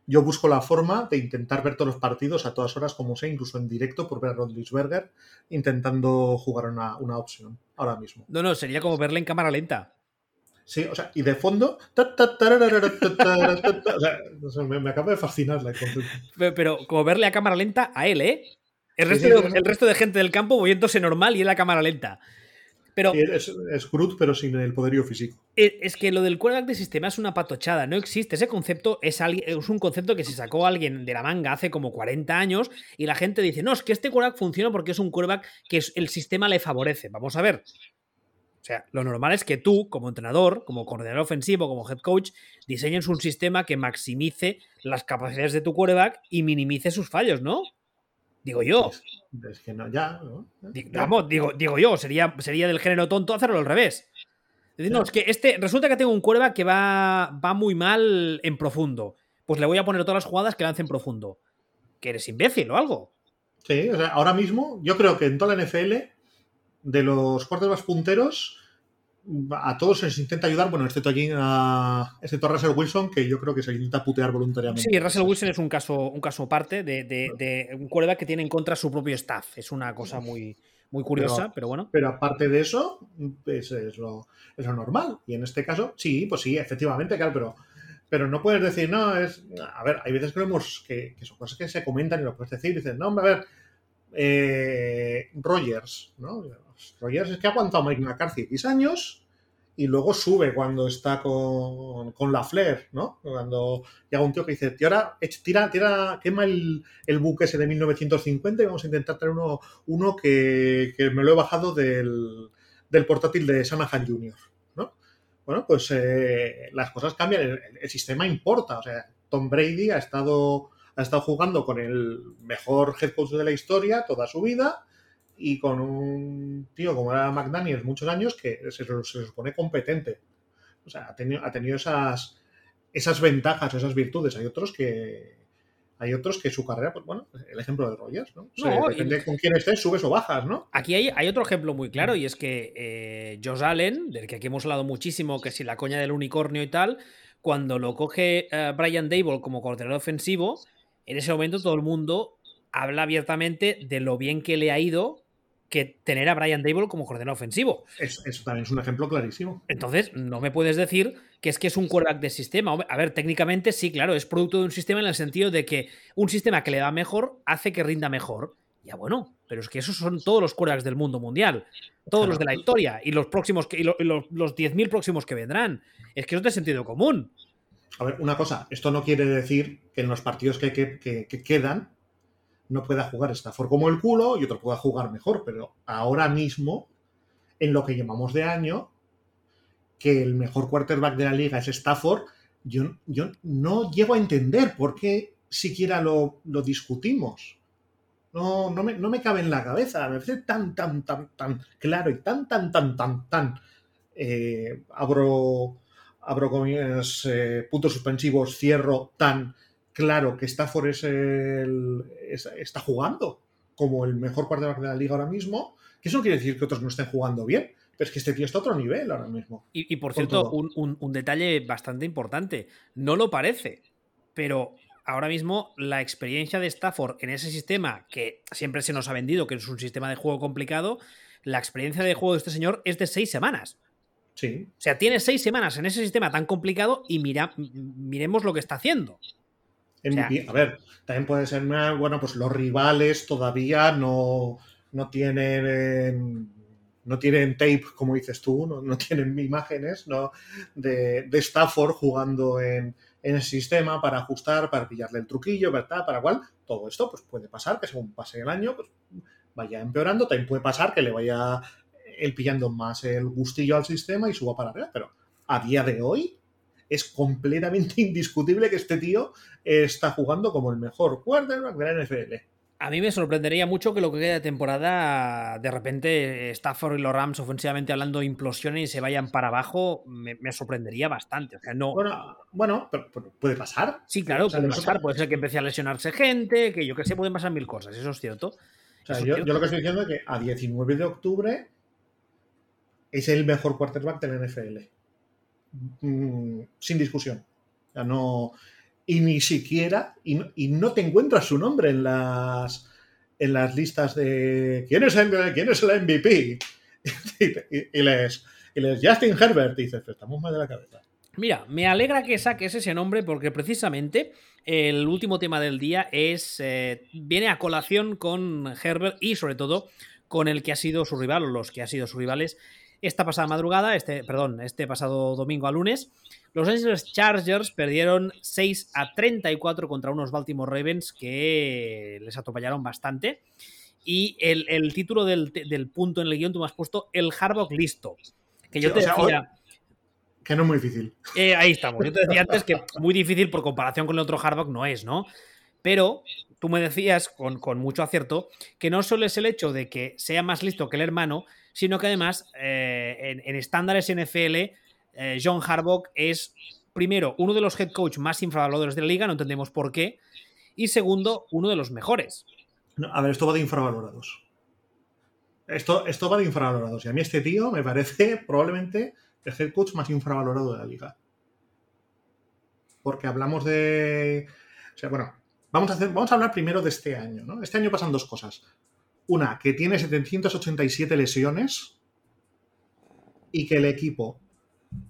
yo busco la forma de intentar ver todos los partidos a todas horas, como sea, incluso en directo, por ver a Rodlisberger intentando jugar una, una opción ahora mismo. No, no, sería como verle en cámara lenta. Sí, o sea, y de fondo. o sea, me, me, acaba de fascinar la pero, pero, como verle a cámara lenta a él, ¿eh? El resto, sí, sí, de, el resto de gente del campo moviéndose normal y él a cámara lenta. Pero, es, es Groot, pero sin el poderío físico. Es que lo del quarterback de sistema es una patochada, no existe. Ese concepto es, es, un concepto que se sacó alguien de la manga hace como 40 años y la gente dice, no, es que este quarterback funciona porque es un quarterback que el sistema le favorece. Vamos a ver. O sea, lo normal es que tú, como entrenador, como coordinador ofensivo, como head coach, diseñes un sistema que maximice las capacidades de tu quarterback y minimice sus fallos, ¿no? Digo yo. Es que no, ya, ¿no? Vamos, digo, digo yo, sería, sería del género tonto hacerlo al revés. No, es que este, resulta que tengo un cuerva que va, va muy mal en profundo. Pues le voy a poner todas las jugadas que lance en profundo. Que eres imbécil o algo. Sí, o sea, ahora mismo yo creo que en toda la NFL, de los quarterbacks punteros, a todos se les intenta ayudar, bueno, excepto aquí a, excepto a Russell Wilson, que yo creo que se intenta putear voluntariamente. Sí, Russell Wilson es un caso, un caso aparte de, de, de un quarterback que tiene en contra su propio staff. Es una cosa muy, muy curiosa, pero, pero, bueno. Pero aparte de eso, pues es, lo, es, lo, normal. Y en este caso, sí, pues sí, efectivamente, claro, pero, pero no puedes decir, no, es. A ver, hay veces que vemos que, que son cosas que se comentan y lo puedes decir y dices, no, a ver eh, Rogers, ¿no? Rogers es que ha aguantado Mike McCarthy X años y luego sube cuando está con, con la Flair, ¿no? Cuando llega un tío que dice, tío, ahora tira, tira, quema el, el, buque ese de 1950 y vamos a intentar traer uno, uno que, que me lo he bajado del, del portátil de Sanahan Jr., ¿no? Bueno, pues eh, las cosas cambian, el, el, sistema importa, o sea, Tom Brady ha estado, ha estado jugando con el mejor head coach de la historia toda su vida y con un tío como era McDaniels muchos años que se, se supone competente. O sea, ha tenido, ha tenido esas, esas ventajas, esas virtudes. Hay otros que, hay otros que su carrera, pues bueno, el ejemplo de Rogers, ¿no? no depende y... con quién estés, subes o bajas, ¿no? Aquí hay, hay otro ejemplo muy claro y es que eh, Josh Allen, del que aquí hemos hablado muchísimo, que si la coña del unicornio y tal, cuando lo coge uh, Brian Dable como coordinador ofensivo, en ese momento todo el mundo habla abiertamente de lo bien que le ha ido que tener a Brian Dable como coordinador ofensivo. Eso, eso, también es un ejemplo clarísimo. Entonces, no me puedes decir que es que es un quarterback de sistema. A ver, técnicamente sí, claro, es producto de un sistema en el sentido de que un sistema que le da mejor hace que rinda mejor. Ya bueno, pero es que esos son todos los quarterbacks del mundo mundial, todos claro. los de la historia y los próximos que, y los, los, los 10.000 próximos que vendrán. Es que eso es de sentido común. A ver, una cosa, esto no quiere decir que en los partidos que, que, que, que quedan no pueda jugar Stafford como el culo y otro pueda jugar mejor, pero ahora mismo, en lo que llamamos de año, que el mejor quarterback de la liga es Stafford, yo, yo no llego a entender por qué siquiera lo, lo discutimos. No, no, me, no me cabe en la cabeza, me parece tan, tan, tan, tan claro y tan, tan, tan, tan, tan. Eh, abro, abro comillas, eh, puntos suspensivos, cierro, tan claro que Stafford es el, es, está jugando como el mejor quarterback de la liga ahora mismo, que eso no quiere decir que otros no estén jugando bien, pero es que este tío está a otro nivel ahora mismo. Y, y por cierto, un, un, un, detalle bastante importante, no lo parece, pero ahora mismo la experiencia de Stafford en ese sistema, que siempre se nos ha vendido que es un sistema de juego complicado, la experiencia de juego de este señor es de seis semanas. Sí. O sea, tiene seis semanas en ese sistema tan complicado y mira, miremos lo que está haciendo. MVP. O sea, a ver, también puede ser, bueno, pues los rivales todavía no, no tienen no tienen tape, como dices tú, no, no tienen imágenes ¿no? de, de, Stafford jugando en, en, el sistema para ajustar, para pillarle el truquillo, ¿verdad? Para cual, todo esto pues puede pasar que según pase el año, pues vaya empeorando, también puede pasar que le vaya el pillando más el gustillo al sistema y suba para arriba, pero a día de hoy es completamente indiscutible que este tío está jugando como el mejor quarterback de la NFL. A mí me sorprendería mucho que lo que queda de temporada, de repente Stafford y los Rams ofensivamente hablando implosionen y se vayan para abajo, me, me sorprendería bastante. O sea, no... Bueno, bueno pero, pero puede pasar. Sí, claro, o sea, puede pasar. Puede ser que empiece a lesionarse gente, que yo que sé, pueden pasar mil cosas, eso es cierto. O sea, yo, yo, lo que estoy diciendo es que a 19 de octubre es el mejor quarterback de la NFL. Mm, sin discusión. Sea, no, y ni siquiera, y no, te encuentras su nombre en las, en las listas de quién es el, quién es el MVP. y, y, les, y, les, Justin Herbert, dices, estamos mal de la cabeza. Mira, me alegra que saques ese nombre porque precisamente el último tema del día es eh, viene a colación con Herbert y sobre todo con el que ha sido su rival o los que han sido sus rivales esta pasada madrugada, este, perdón, este pasado domingo a lunes, los Angeles Chargers perdieron 6 a 34 contra unos Baltimore Ravens que les atropellaron bastante. Y el, el título del, del, punto en el guion tú me has puesto el Harbaugh listo. Que yo sí, te decía. O sea, que no es muy difícil. Eh, ahí estamos. Yo te decía antes que muy difícil por comparación con el otro Harbaugh no es, ¿no? Pero tú me decías con, con, mucho acierto que no solo es el hecho de que sea más listo que el hermano, sino que además eh, en, estándares NFL, eh, John Harbaugh es, primero, uno de los head coach más infravalorados de la liga, no entendemos por qué, y segundo, uno de los mejores. A ver, esto va de infravalorados. Esto, esto va de infravalorados. Y a mí este tío me parece probablemente el head coach más infravalorado de la liga. Porque hablamos de... O sea, bueno, vamos a, hacer, vamos a hablar primero de este año. ¿no? Este año pasan dos cosas. Una, que tiene 787 lesiones y que el equipo,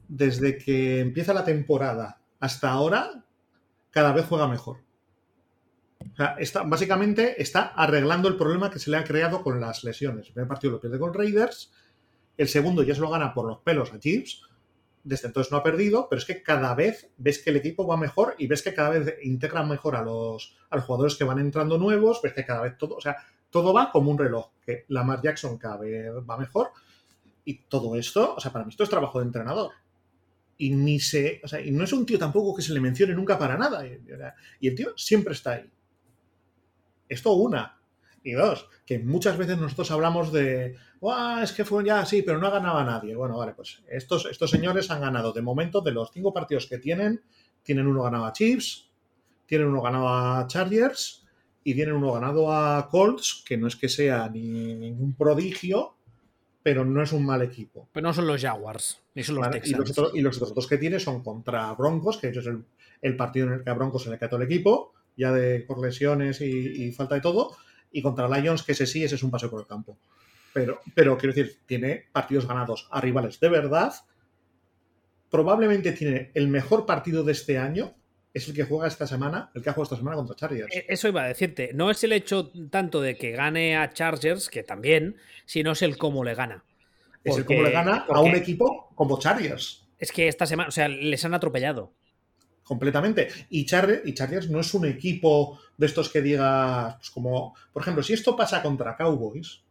desde que empieza la temporada hasta ahora, cada vez juega mejor. O sea, está, básicamente está arreglando el problema que se le ha creado con las lesiones. El primer partido lo pierde con Raiders, el segundo ya se lo gana por los pelos a Chiefs, desde entonces no ha perdido, pero es que cada vez ves que el equipo va mejor y ves que cada vez integran mejor a los, a los jugadores que van entrando nuevos, ves que cada vez todo, o sea, todo va como un reloj, que Lamar Jackson vez va mejor y todo esto, o sea, para mí esto es trabajo de entrenador. Y ni se, o sea, y no es un tío tampoco que se le mencione nunca para nada. Y el tío siempre está ahí. Esto una. Y dos, que muchas veces nosotros hablamos de, es que fue ya así, pero no ha ganado a nadie. Bueno, vale, pues estos, estos señores han ganado de momento de los cinco partidos que tienen, tienen uno ganado a Chiefs, tienen uno ganado a Chargers y tienen uno ganado a Colts, que no es que sea ni ningún prodigio, pero no es un mal equipo. Pero no son los Jaguars, ni son los Texans. Y los, otros, y los, otros, dos que tiene son contra Broncos, que es el, el, partido en el que a Broncos se le cae todo el equipo, ya de por lesiones y, y, falta de todo, y contra Lions, que ese sí, ese es un paseo por el campo. Pero, pero quiero decir, tiene partidos ganados a rivales de verdad. Probablemente tiene el mejor partido de este año, es el que juega esta semana, el que ha jugado esta semana contra Chargers. E, eso iba a decirte. No es el hecho tanto de que gane a Chargers, que también, sino es el cómo le gana. Porque, es el cómo le gana a un equipo como Chargers. Es que esta semana, o sea, les han atropellado. Completamente. Y, Char y Chargers no es un equipo de estos que digas, pues como, por ejemplo, si esto pasa contra Cowboys,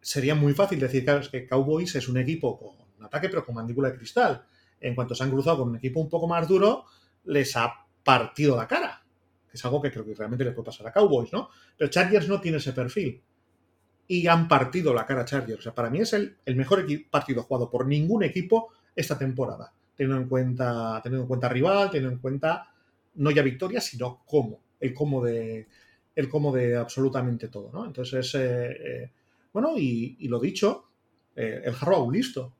sería muy fácil decir, claro, es que Cowboys es un equipo con ataque, pero con mandíbula de cristal. En cuanto se han cruzado con un equipo un poco más duro, les ha partido la cara. Que es algo que creo que realmente le puede pasar a Cowboys, ¿no? Pero Chargers no tiene ese perfil. Y han partido la cara a Chargers. O sea, para mí es el, el mejor partido jugado por ningún equipo esta temporada. Teniendo en cuenta, teniendo en cuenta rival, teniendo en cuenta no ya victoria, sino cómo. El cómo de. El cómo de absolutamente todo, ¿no? Entonces, eh, eh, bueno, y, y, lo dicho, eh, el Harrow listo.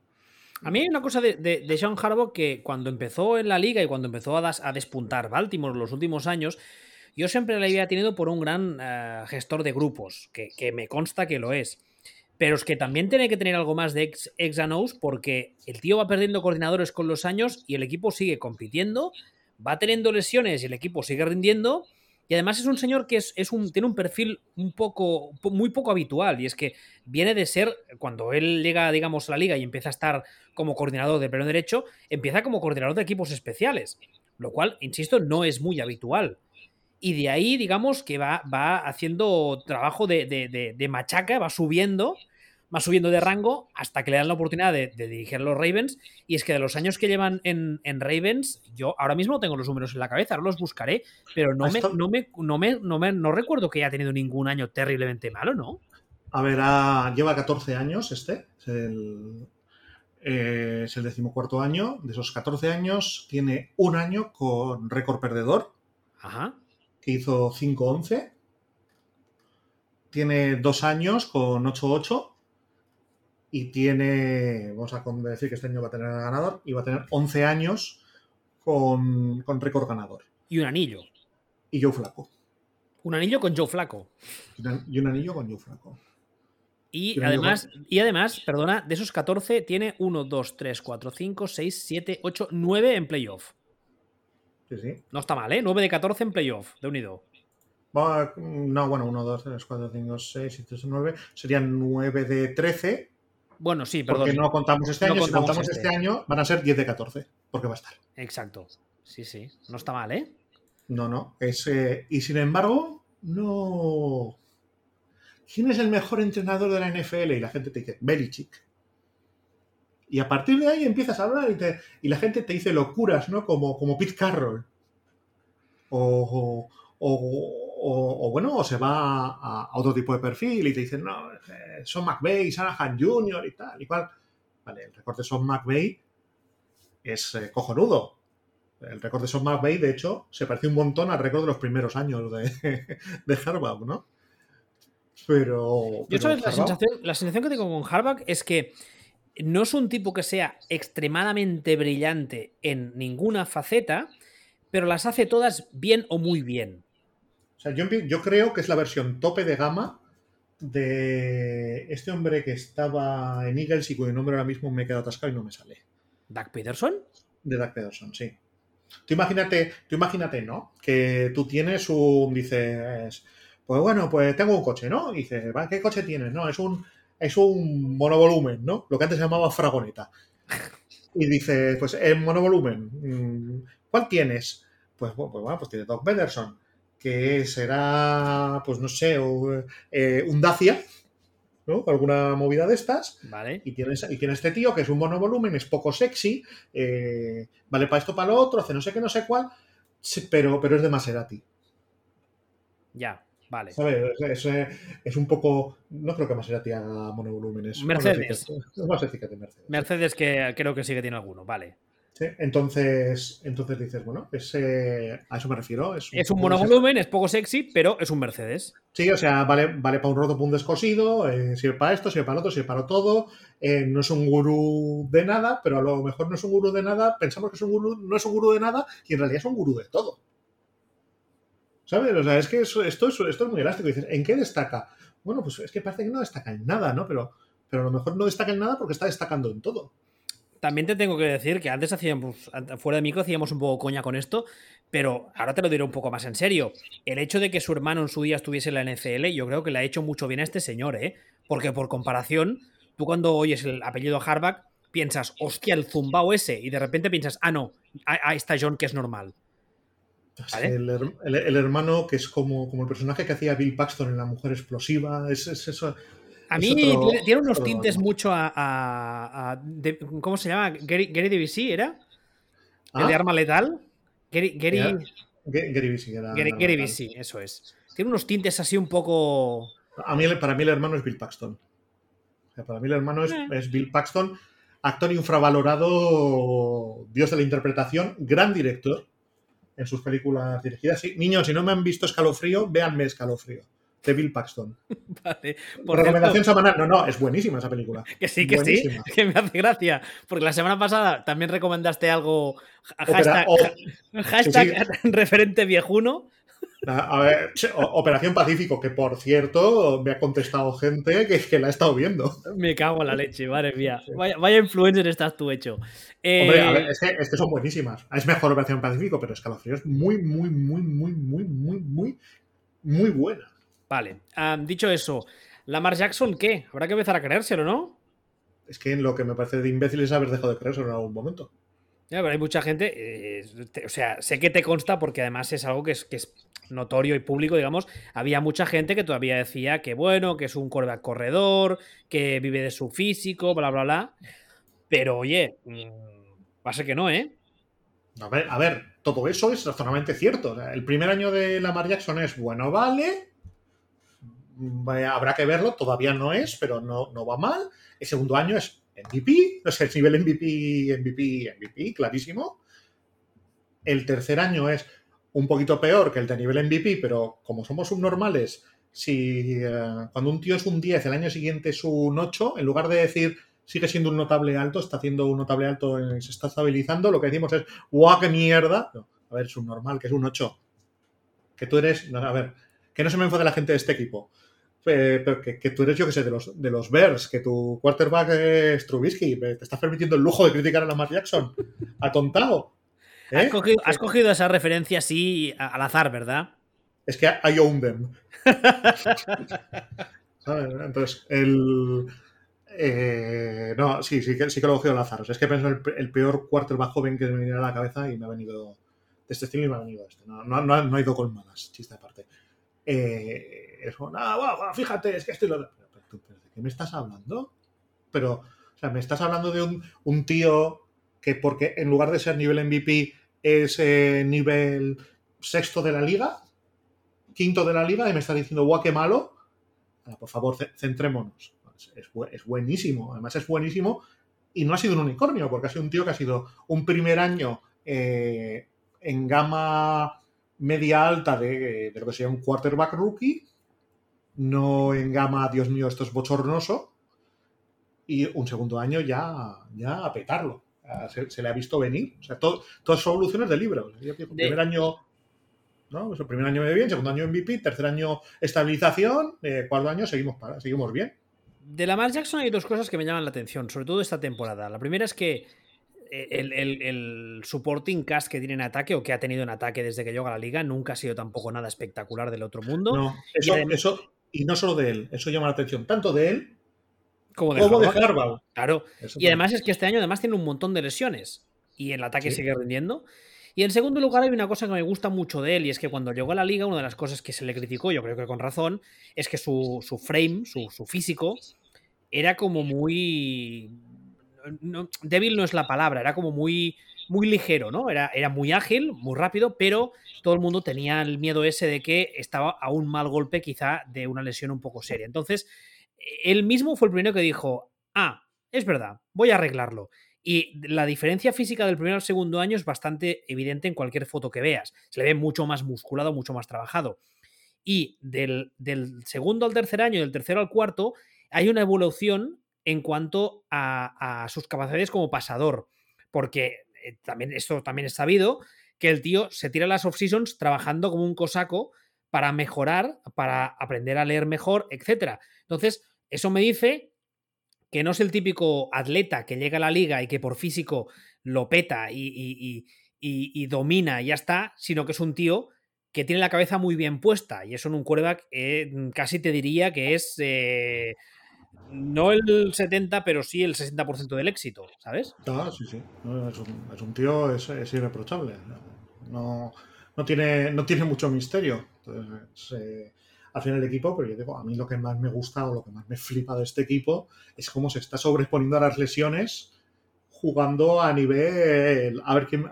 A mí hay una cosa de, de, Sean Harbaugh que cuando empezó en la liga y cuando empezó a, despuntar Baltimore los últimos años, yo siempre la había tenido por un gran uh, gestor de grupos, que, me consta que lo es. Pero es que también tiene que tener algo más de ex, ex porque el tío va perdiendo coordinadores con los años y el equipo sigue compitiendo, va teniendo lesiones y el equipo sigue rindiendo. Y además es un señor que es, es, un, tiene un perfil un poco, muy poco habitual. Y es que viene de ser, cuando él llega, digamos, a la liga y empieza a estar como coordinador de pleno derecho, empieza como coordinador de equipos especiales. Lo cual, insisto, no es muy habitual. Y de ahí, digamos, que va, va haciendo trabajo de, de, de, de machaca, va subiendo va subiendo de rango hasta que le dan la oportunidad de, de, dirigir a los Ravens. Y es que de los años que llevan en, en, Ravens, yo ahora mismo tengo los números en la cabeza, ahora los buscaré, pero no me, no me, no me, no me, no recuerdo que haya tenido ningún año terriblemente malo, ¿no? A ver, a, lleva 14 años este, es el, eh, es el decimocuarto año. De esos 14 años, tiene un año con récord perdedor, Ajá. que hizo 5-11. Tiene dos años con 8-8 y tiene, vamos a decir que este año va a tener ganador, y va a tener 11 años con, con récord ganador. Y un anillo. Y Joe Flaco. Un anillo con Joe Flaco. Y un anillo con Joe Flaco. Y, y además, con... y además, perdona, de esos 14 tiene 1, 2, 3, 4, 5, 6, 7, 8, 9 en playoff. Sí, sí. No está mal, ¿eh? 9 de 14 en playoff, de unido. No, bueno, 1, 2, 3, 4, 5, 6, 7, 8, 9. Serían 9 de 13 bueno, sí, perdón. Porque no contamos este año. Contamos si contamos este. este. año, van a ser 10 de 14, porque va a estar. Exacto. Sí, sí. No está mal, ¿eh? No, no. Es, eh, y sin embargo, no. ¿Quién es el mejor entrenador de la NFL? Y la gente te dice, Belichick. Y a partir de ahí empiezas a hablar y, te, y la gente te dice locuras, ¿no? Como, como Pete Carroll. O, o, o, o, bueno, o se va a, a, otro tipo de perfil y te dicen, no, eh, son McVeigh, Shanahan Jr. y tal, y cual. Vale, el récord de Son McVeigh es eh, cojonudo. El récord de Son McVeigh, de hecho, se parece un montón al récord de los primeros años de, de Harbaugh, ¿no? Pero. Yo, ¿sabes? La, sensación, la sensación que tengo con Harbaugh es que no es un tipo que sea extremadamente brillante en ninguna faceta, pero las hace todas bien o muy bien. Sea, yo, yo, creo que es la versión tope de gama de este hombre que estaba en Eagles y cuyo nombre ahora mismo me he quedado atascado y no me sale. ¿Doug Peterson? De Doug Peterson, sí. tú imagínate, tú imagínate, ¿no? Que tú tienes un, dices, pues bueno, pues tengo un coche, ¿no? Y dices, ¿qué coche tienes? No, es un, es un monovolumen, ¿no? Lo que antes se llamaba fragoneta. Y dices, pues el monovolumen, mm, ¿cuál tienes? Pues, pues bueno, pues tiene Doc Pederson, que será, pues no sé, eh, un Dacia, ¿no? Alguna movida de estas. Vale. Y tienes, y tienes este tío que es un monovolumen, es poco sexy, eh, vale para esto, para lo otro, hace no sé qué, no sé cuál, pero, pero es de Maserati. Ya, vale. ¿Sabes? Es, es, un poco. No creo que Maserati haga monovolúmenes. Mercedes. Es más eficaz Mercedes. Mercedes que creo que sí que tiene alguno, vale. Sí, entonces, entonces dices, bueno, a eso me refiero. Es un, es un monovolumen, es poco sexy, pero es un Mercedes. Sí, o sea, vale, vale para un roto, para un descosido, eh, sirve para esto, sirve para lo otro, sirve para todo. Eh, no es un gurú de nada, pero a lo mejor no es un gurú de nada, pensamos que es un gurú, no es un gurú de nada y en realidad es un gurú de todo. ¿Sabes? O sea, es que esto, es, esto es muy elástico. Dices, ¿en qué destaca? Bueno, pues es que parece que no destaca en nada, ¿no? Pero, pero a lo mejor no destaca en nada porque está destacando en todo. También te tengo que decir que antes hacíamos, fuera de micro hacíamos un poco coña con esto, pero ahora te lo diré un poco más en serio. El hecho de que su hermano en su día estuviese en la NCL, yo creo que le ha hecho mucho bien a este señor, ¿eh? Porque por comparación, tú cuando oyes el apellido Harbaugh, piensas, hostia, el zumbao ese, y de repente piensas, ah, no, ahí está John, que es normal. El, hermano que es como, como el personaje que hacía Bill Paxton en La Mujer Explosiva, es, es eso a mí tiene, unos tintes mucho a. ¿Cómo se llama? Gary, Gary ¿era? ¿El de ¿Ah? arma letal? Gary. Gary, Gary, Gary, eso es. Tiene unos tintes así un poco. A mí, para mí el hermano es Bill Paxton. para mí el hermano es, eh. es Bill Paxton, actor infravalorado, dios de la interpretación, gran director en sus películas dirigidas. Sí, niños, si no me han visto Escalofrío, véanme Escalofrío de Bill Paxton. Vale. Por Recomendación semanal. No, no, es buenísima esa película. Que sí, que sí, que me hace gracia. Porque la semana pasada también recomendaste algo. Hashtag, referente viejuno. A ver, Operación Pacífico, que por cierto, me ha contestado gente que, que la ha estado viendo. Me cago en la leche, madre mía. Vaya, vaya influencer estás tú hecho. Hombre, a ver, eh, es que, es que, son buenísimas. Es mejor Operación Pacífico, pero Escalofrío es muy, muy, muy, muy, muy, muy, muy, muy buena. Vale. dicho eso, ¿Lamar Jackson qué? Habrá que empezar a creérselo, ¿no? Es que lo que me parece de imbécil es haber dejado de creérselo en algún momento. Ya, pero hay mucha gente, eh, o sea, sé que te consta porque además es algo que es, que es notorio y público, digamos. Había mucha gente que todavía decía que bueno, que es un quarterback corredor, que vive de su físico, bla, bla, bla. Pero oye, va a ser que no, ¿eh? A ver, a ver, todo eso es razonablemente cierto. El primer año de Lamar Jackson es bueno, vale, habrá que verlo, todavía no es, pero no, no va mal. El segundo año es MVP, no el nivel MVP, MVP, MVP, clarísimo. El tercer año es un poquito peor que el de nivel MVP, pero como somos subnormales, si eh, cuando un tío es un 10, el año siguiente es un 8, en lugar de decir sigue siendo un notable alto, está haciendo un notable alto, se está estabilizando, lo que decimos es, ¡guau, qué mierda! a ver, es un normal, que es un 8. Que tú eres, a ver, que no se me enfade la gente de este equipo. Eh, pero que, tú eres, yo que sé, de los, de los Bears, que tu quarterback es Trubisky, te estás permitiendo el lujo de criticar a Lamar Jackson. Atontado. ¿Eh? Has, cogido, esa referencia así al azar, ¿verdad? Es que I own them. Entonces, el. Eh, no, sí, sí que, sí que lo he cogido al azar. es que pensé el, el peor quarterback joven que me viniera a la cabeza y me ha venido de este estilo y me ha venido este. No, no, no, no ha ido con malas, chiste aparte. Eh, ah, fíjate, es que estoy lo... ¿de qué me estás hablando? Pero, o sea, me estás hablando de un, tío que porque en lugar de ser nivel MVP es eh, nivel sexto de la liga, quinto de la liga, y me está diciendo, guau, qué malo. Ah, por favor, centrémonos. Es, buenísimo, además es buenísimo y no ha sido un unicornio, porque ha sido un tío que ha sido un primer año eh, en gama media alta de, lo que sería un quarterback rookie no en gama, Dios mío, esto es bochornoso, y un segundo año ya, ya a petarlo. Se, le ha visto venir. O sea, todo, todas son evoluciones de libro. El primer año, ¿no? Pues el primer año me bien, segundo año MVP, tercer año estabilización, eh, cuarto año seguimos, para, seguimos bien. De Lamar Jackson hay dos cosas que me llaman la atención, sobre todo esta temporada. La primera es que el, supporting cast que tiene en ataque o que ha tenido en ataque desde que llega a la liga nunca ha sido tampoco nada espectacular del otro mundo. No, eso, y no solo de él, eso llama la atención, tanto de él como de, como Claro. y además es que este año además tiene un montón de lesiones y el ataque sigue rindiendo. Y en segundo lugar hay una cosa que me gusta mucho de él y es que cuando llegó a la liga una de las cosas que se le criticó, yo creo que con razón, es que su, frame, su, su físico, era como muy débil no es la palabra, era como muy, muy ligero, ¿no? Era, era muy ágil, muy rápido, pero todo el mundo tenía el miedo ese de que estaba a un mal golpe quizá de una lesión un poco seria. Entonces, él mismo fue el primero que dijo, ah, es verdad, voy a arreglarlo. Y la diferencia física del primer al segundo año es bastante evidente en cualquier foto que veas. Se le ve mucho más musculado, mucho más trabajado. Y del, segundo al tercer año del tercero al cuarto hay una evolución en cuanto a, sus capacidades como pasador, porque eh, también esto también es sabido que el tío se tira las off-seasons trabajando como un cosaco para mejorar, para aprender a leer mejor, etc. Entonces, eso me dice que no es el típico atleta que llega a la liga y que por físico lo peta y, domina y ya está, sino que es un tío que tiene la cabeza muy bien puesta. Y eso en un quarterback eh, casi te diría que es eh, no el 70, pero sí el 60% del éxito, ¿sabes? Ah, sí, sí. es, un, tío, es, irreprochable. No, no, tiene, no tiene mucho misterio. Entonces, eh, al final el equipo, pero yo digo, a mí lo que más me gusta o lo que más me flipa de este equipo es cómo se está sobreponiendo a las lesiones jugando a nivel... A ver, quién...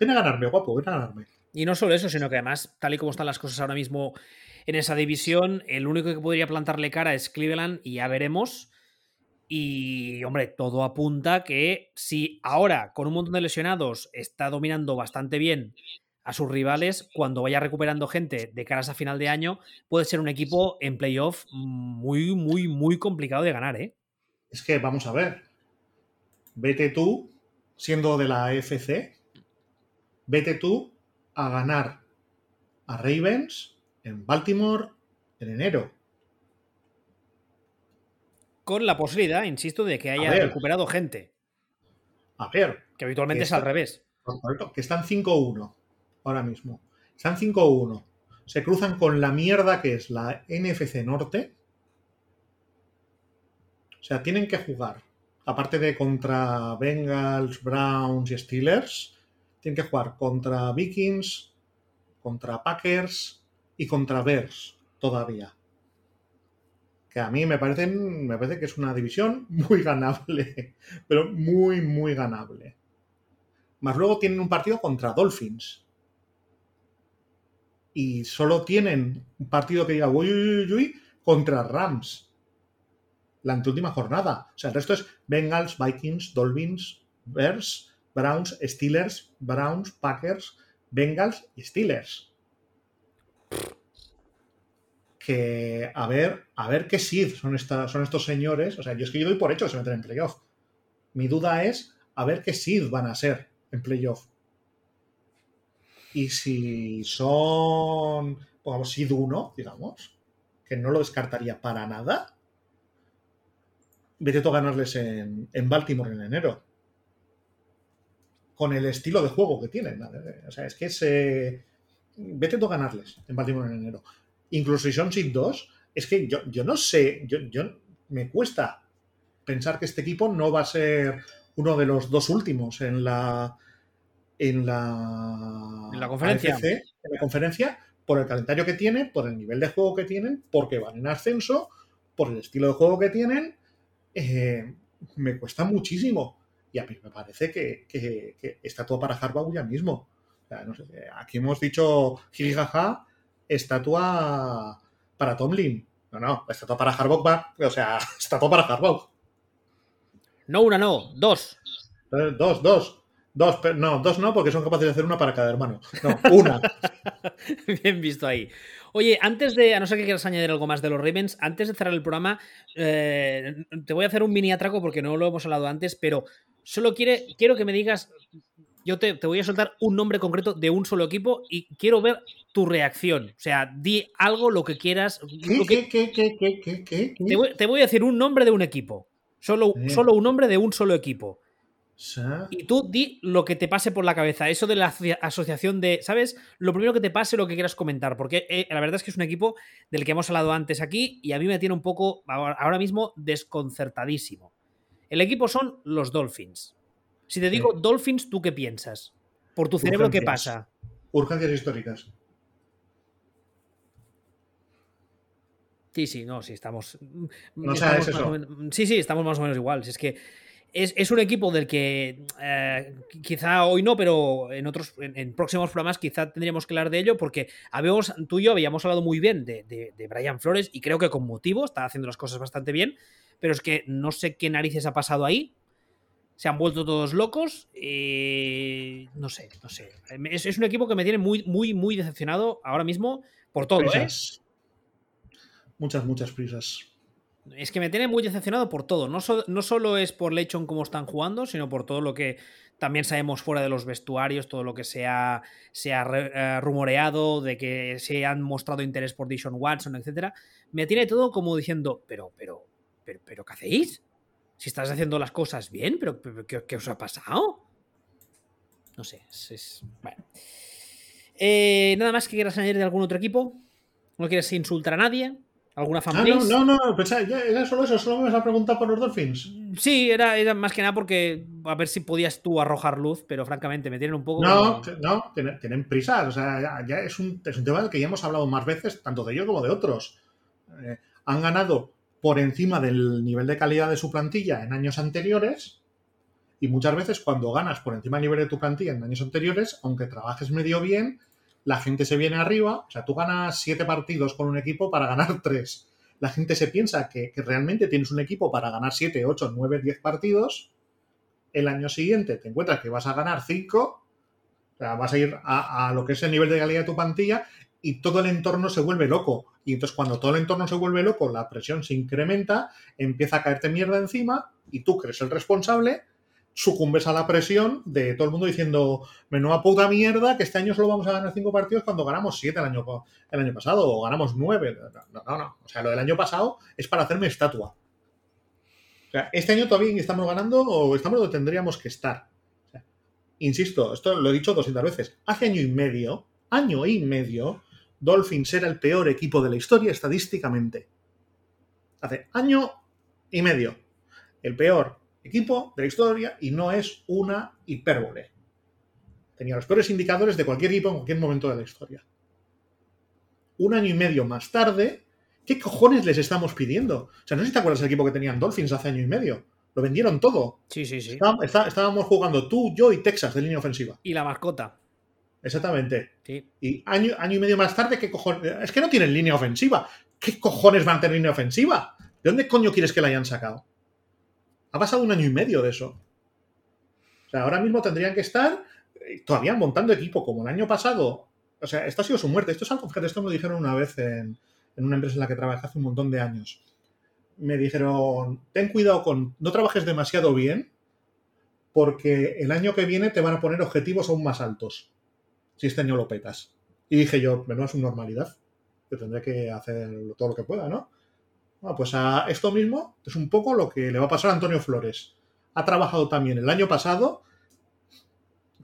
Ven a ganarme, guapo, ven a ganarme. Y no solo eso, sino que además, tal y como están las cosas ahora mismo en esa división. El único que podría plantarle cara es Cleveland y ya veremos. Y, hombre, todo apunta que si ahora, con un montón de lesionados, está dominando bastante bien a sus rivales, cuando vaya recuperando gente de caras a final de año, puede ser un equipo en playoff muy, muy, muy complicado de ganar, ¿eh? Es que, vamos a ver, vete tú, siendo de la AFC, vete tú a ganar a Ravens, en Baltimore en enero. Con la posibilidad, insisto, de que haya recuperado gente. A ver. Que habitualmente es al revés. Correcto, que están 5-1 ahora mismo. Están 5-1. Se cruzan con la mierda que es la NFC Norte. O sea, tienen que jugar. Aparte de contra Bengals, Browns y Steelers, tienen que jugar contra Vikings, contra Packers, y contra Bears todavía. Que a mí me, parecen, me parece que es una división muy ganable, pero muy, muy ganable. Más luego tienen un partido contra Dolphins. Y solo tienen un partido que diga uy, uy, uy, contra Rams. La anteúltima jornada. O sea, el resto es Bengals, Vikings, Dolphins, Bears, Browns, Steelers, Browns, Packers, Bengals y Steelers que a ver, a ver qué seed son, son estos señores. O sea, yo es que yo doy por hecho que se meten en playoff. Mi duda es a ver qué seed van a ser en playoff. Y si son, pongamos, seed 1, digamos, que no lo descartaría para nada, vete a ganarles en, en Baltimore en enero. Con el estilo de juego que tienen. O sea, es que se vete tú a ganarles en Baltimore en enero. Incluso si son SID 2, es que yo, yo no sé, yo, yo, me cuesta pensar que este equipo no va a ser uno de los dos últimos en la en la, en la conferencia. en la conferencia por el calendario que tiene, por el nivel de juego que tienen, porque van en ascenso, por el estilo de juego que tienen, eh, me cuesta muchísimo. Y a mí me parece que, está todo para Harbaugh ya mismo aquí hemos dicho jijaja, estatua para Tomlin. No, no, estatua para Harbaugh va, o sea, estatua para Harbaugh. No una, no, dos. Eh, dos, dos. Dos, no, dos no, porque son capaces de hacer una para cada hermano. No, una. Bien visto ahí. Oye, antes de, a no ser que quieras añadir algo más de los Ravens, antes de cerrar el programa, eh, te voy a hacer un mini atraco porque no lo hemos hablado antes, pero solo quiere, quiero que me digas yo te, voy a soltar un nombre concreto de un solo equipo y quiero ver tu reacción. O sea, di algo, lo que quieras. ¿Qué, qué, qué, qué, qué, te, voy, a decir un nombre de un equipo. Solo, solo un nombre de un solo equipo. Y tú di lo que te pase por la cabeza. Eso de la asociación de, ¿sabes? Lo primero que te pase, lo que quieras comentar. Porque eh, la verdad es que es un equipo del que hemos hablado antes aquí y a mí me tiene un poco ahora mismo desconcertadísimo. El equipo son los Dolphins. Si te digo Dolphins, ¿tú qué piensas? Por tu cerebro, ¿qué pasa? Urgencias históricas. Sí, sí, no, sí, estamos. No es eso. sí, sí, estamos más o menos igual. es que es, un equipo del que eh, quizá hoy no, pero en otros, en, próximos programas quizá tendríamos que hablar de ello, porque habíamos, tú y yo habíamos hablado muy bien de, de, Brian Flores y creo que con motivo está haciendo las cosas bastante bien, pero es que no sé qué narices ha pasado ahí. Se han vuelto todos locos. y no sé, no sé. Es, un equipo que me tiene muy, muy, muy decepcionado ahora mismo por todo. ¿eh? Muchas, muchas prisas. Es que me tiene muy decepcionado por todo. No, no solo es por Lechon cómo están jugando, sino por todo lo que también sabemos fuera de los vestuarios, todo lo que se ha, se ha eh, rumoreado, de que se han mostrado interés por Dishon Watson, etc. Me tiene todo como diciendo, pero, pero, pero, pero, ¿qué hacéis? Si estás haciendo las cosas bien, pero, ¿qué, os ha pasado? No sé, es, bueno. Eh, nada más que quieras añadir de algún otro equipo. ¿No quieres insultar a nadie? ¿Alguna familia? Ah, no, no, no, era solo eso, solo me vas a preguntar por los Dolphins. Sí, era, era, más que nada porque a ver si podías tú arrojar luz, pero francamente me tienen un poco. No, no, tienen, prisa, o sea, ya, es, un, es, un, tema del que ya hemos hablado más veces, tanto de ellos como de otros. Eh, han ganado por encima del nivel de calidad de su plantilla en años anteriores. Y muchas veces cuando ganas por encima del nivel de tu plantilla en años anteriores, aunque trabajes medio bien, la gente se viene arriba, o sea, tú ganas siete partidos con un equipo para ganar tres. La gente se piensa que, realmente tienes un equipo para ganar siete, ocho, nueve, diez partidos. El año siguiente te encuentras que vas a ganar cinco, o sea, vas a ir a, lo que es el nivel de calidad de tu plantilla y todo el entorno se vuelve loco. Y entonces cuando todo el entorno se vuelve loco, la presión se incrementa, empieza a caerte mierda encima y tú crees el responsable sucumbes a la presión de todo el mundo diciendo, menuda puta mierda, que este año solo vamos a ganar cinco partidos cuando ganamos siete el año, el año pasado, o ganamos nueve. No, no, no. O sea, lo del año pasado es para hacerme estatua. O sea, este año todavía estamos ganando o estamos donde tendríamos que estar. insisto, esto lo he dicho 200 veces. Hace año y medio, año y medio, Dolphins era el peor equipo de la historia estadísticamente. Hace año y medio. El peor equipo de la historia y no es una hipérbole. Tenía los peores indicadores de cualquier equipo en cualquier momento de la historia. Un año y medio más tarde, ¿qué cojones les estamos pidiendo? O sea, no sé si te acuerdas del equipo que tenían Dolphins hace año y medio. Lo vendieron todo. Sí, sí, sí. estábamos jugando tú, yo y Texas de línea ofensiva. Y la mascota. Exactamente. Sí. Y año, año y medio más tarde, ¿qué cojones? Es que no tienen línea ofensiva. ¿Qué cojones van a tener línea ofensiva? ¿De dónde coño quieres que la hayan sacado? Ha pasado un año y medio de eso. O sea, ahora mismo tendrían que estar eh, todavía montando equipo como el año pasado. O sea, esto ha sido su muerte. Esto es algo, fíjate, esto me lo dijeron una vez en, una empresa en la que trabajé hace un montón de años. Me dijeron, ten cuidado con, no trabajes demasiado bien, porque el año que viene te van a poner objetivos aún más altos, si este año lo petas. Y dije yo, su normalidad, que tendré que hacer todo lo que pueda, ¿no? Bueno, pues a esto mismo es un poco lo que le va a pasar a Antonio Flores. Ha trabajado también el año pasado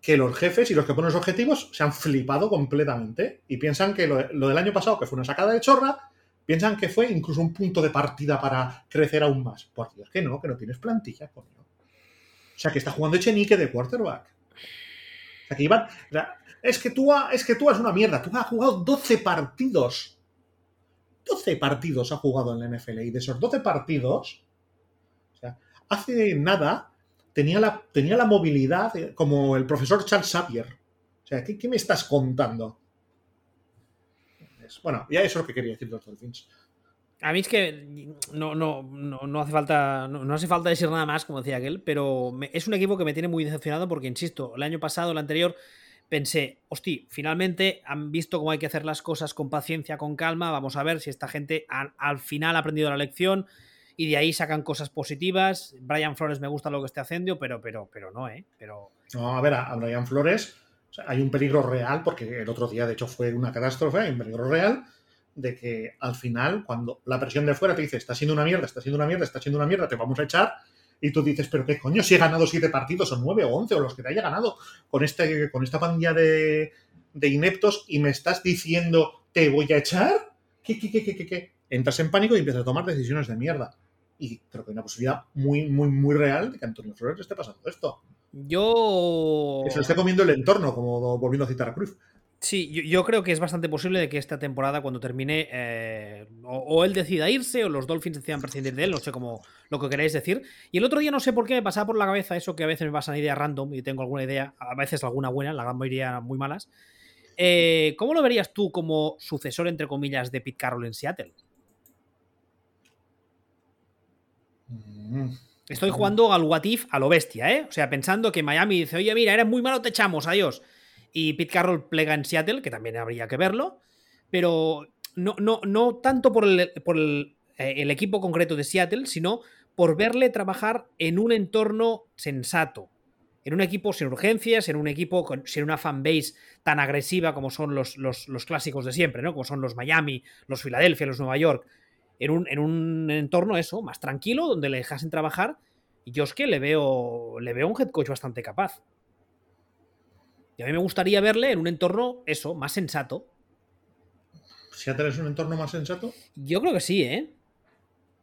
que los jefes y los que ponen los objetivos se han flipado completamente y piensan que lo, del año pasado, que fue una sacada de chorra, piensan que fue incluso un punto de partida para crecer aún más. Por Dios, que no, que no tienes plantilla, coño. O sea, que está jugando Echenique de quarterback. Es que tú, es que una mierda. Tú has jugado 12 partidos 12 partidos ha jugado en la NFL y de esos 12 partidos, o sea, hace nada tenía la, tenía la movilidad como el profesor Charles Xavier. O sea, ¿qué, me estás contando? Bueno, ya eso es lo que quería decir de los Dolphins. A mí es que no, no, no, hace falta no, hace falta decir nada más, como decía aquel, pero es un equipo que me tiene muy decepcionado porque, insisto, el año pasado, el anterior, pensé, hostia, finalmente han visto cómo hay que hacer las cosas con paciencia, con calma, vamos a ver si esta gente al final ha aprendido la lección y de ahí sacan cosas positivas. Brian Flores me gusta lo que esté haciendo, pero, pero, pero no, ¿eh? No, a ver, a Brian Flores hay un peligro real, porque el otro día de hecho fue una catástrofe, hay un peligro real de que al final, cuando la presión de fuera te dice, está siendo una mierda, está siendo una mierda, está siendo una mierda, te vamos a echar, y tú dices, pero qué coño, si he ganado siete partidos o nueve o once o los que te haya ganado con, este, con esta pandilla de, de ineptos y me estás diciendo, ¿te voy a echar? ¿Qué, qué, qué, qué, qué, qué? Entras en pánico y empiezas a tomar decisiones de mierda. Y creo que hay una posibilidad muy, muy, muy real de que Antonio Flores esté pasando esto. Yo. Que se lo esté comiendo el entorno, como volviendo a citar a Cruz. Sí, yo, yo, creo que es bastante posible de que esta temporada, cuando termine, eh, o, o, él decida irse, o los Dolphins decidan prescindir de él, no sé cómo lo que queréis decir. Y el otro día no sé por qué me pasaba por la cabeza eso que a veces me pasan ideas random y tengo alguna idea, a veces alguna buena, la gran mayoría muy malas. Eh, ¿Cómo lo verías tú como sucesor, entre comillas, de Pete Carroll en Seattle? Mm. Estoy jugando al What If a lo bestia, ¿eh? O sea, pensando que Miami dice, oye, mira, eres muy malo, te echamos, adiós. Y Pete Carroll plega en Seattle, que también habría que verlo, pero no, no, no tanto por, el, por eh, el equipo concreto de Seattle, sino por verle trabajar en un entorno sensato, en un equipo sin urgencias, en un equipo con, sin una fanbase tan agresiva como son los, los, los, clásicos de siempre, ¿no? Como son los Miami, los Filadelfia, los Nueva York. En un, en un entorno eso, más tranquilo, donde le dejasen trabajar. Y yo es que le veo, le veo un head coach bastante capaz. Y a mí me gustaría verle en un entorno, eso, más sensato. ¿Seattle es un entorno más sensato? Yo creo que sí, ¿eh?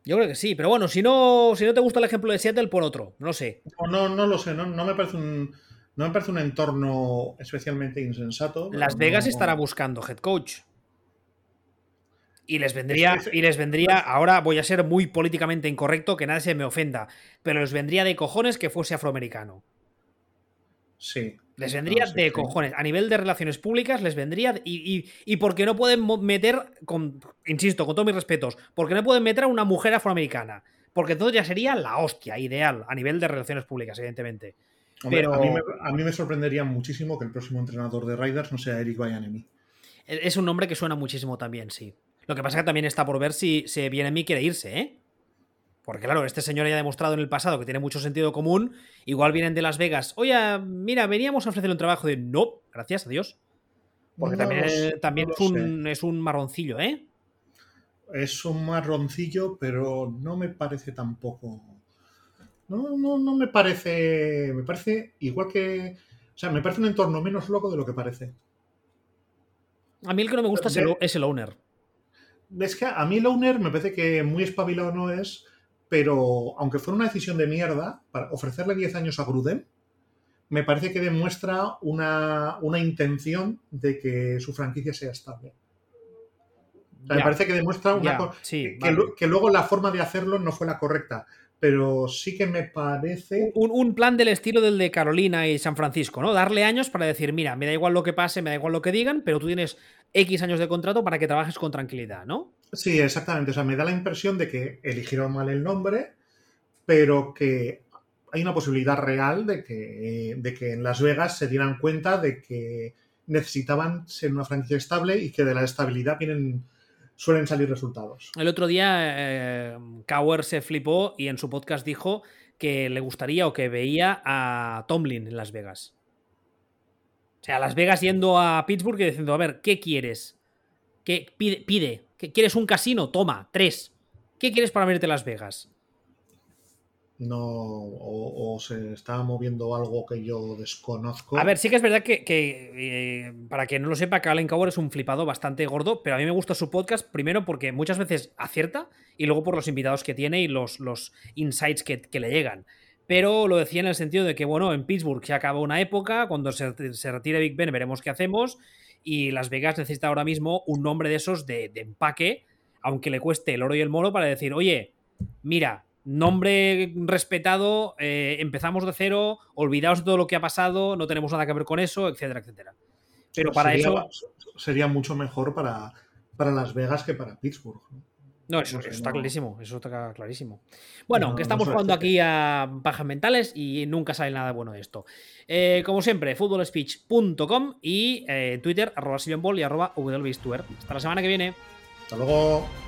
Yo creo que sí, pero bueno, si no, si no te gusta el ejemplo de Seattle, por otro, no lo sé. No, no, no lo sé, no, no, me parece un, no me parece un entorno especialmente insensato. Las Vegas no... estará buscando head coach. Y les vendría, y les vendría, ahora voy a ser muy políticamente incorrecto, que nadie se me ofenda, pero les vendría de cojones que fuese afroamericano. Sí. Les vendría no, sí, de cojones. A nivel de relaciones públicas, les vendría. Y, y, y porque no pueden meter, con, insisto, con todos mis respetos, porque no pueden meter a una mujer afroamericana. Porque entonces ya sería la hostia ideal a nivel de relaciones públicas, evidentemente. Hombre, Pero a, mí me, a, mí me, sorprendería muchísimo que el próximo entrenador de Raiders no sea Eric Bayanemi. Es un nombre que suena muchísimo también, sí. Lo que pasa es que también está por ver si, si Bienemi quiere irse, ¿eh? Porque claro, este señor ya ha demostrado en el pasado que tiene mucho sentido común. Igual vienen de Las Vegas. Oye, mira, veníamos a ofrecerle un trabajo de no, gracias, adiós. Porque no, también, también no es, un, es, un, marroncillo, ¿eh? Es un marroncillo, pero no me parece tampoco. No, no, no me parece. Me parece igual que. O sea, me parece un entorno menos loco de lo que parece. A mí el que no me gusta de, es el owner. Es que a mí el owner me parece que muy espabilado no es pero aunque fuera una decisión de mierda, para ofrecerle 10 años a Gruden, me parece que demuestra una, una intención de que su franquicia sea estable. O sea, me parece que demuestra una ya, sí, que, vale. que, luego la forma de hacerlo no fue la correcta. Pero sí que me parece. Un, un, plan del estilo del de Carolina y San Francisco, ¿no? Darle años para decir, mira, me da igual lo que pase, me da igual lo que digan, pero tú tienes X años de contrato para que trabajes con tranquilidad, ¿no? Sí, exactamente. O sea, me da la impresión de que eligieron mal el nombre, pero que hay una posibilidad real de que, de que en Las Vegas se dieran cuenta de que necesitaban ser una franquicia estable y que de la estabilidad vienen, suelen salir resultados. El otro día eh, Cower se flipó y en su podcast dijo que le gustaría o que veía a Tomlin en Las Vegas. O sea, Las Vegas yendo a Pittsburgh y diciendo, a ver, ¿qué quieres? ¿Qué pide? pide? ¿Quieres un casino? Toma, tres. ¿Qué quieres para verte Las Vegas? No, o, o, se está moviendo algo que yo desconozco. A ver, sí que es verdad que, que eh, para quien no lo sepa, que Allen Coward es un flipado bastante gordo, pero a mí me gusta su podcast, primero porque muchas veces acierta y luego por los invitados que tiene y los, los insights que, que le llegan. Pero lo decía en el sentido de que, bueno, en Pittsburgh se acaba una época, cuando se, se retire Big Ben veremos qué hacemos, y Las Vegas necesita ahora mismo un nombre de esos de, de empaque, aunque le cueste el oro y el moro, para decir, oye, mira, nombre respetado, eh, empezamos de cero, olvidaos de todo lo que ha pasado, no tenemos nada que ver con eso, etcétera, etcétera. Pero para sería, eso. Sería mucho mejor para, para Las Vegas que para Pittsburgh. ¿no? No, eso, no sé, eso está no... clarísimo, eso está clarísimo. Bueno, que estamos jugando aquí a pajas mentales y nunca sale nada bueno de esto. Eh, como siempre, footballspeech.com y eh, Twitter, arroba y arroba Hasta la semana que viene. Hasta luego.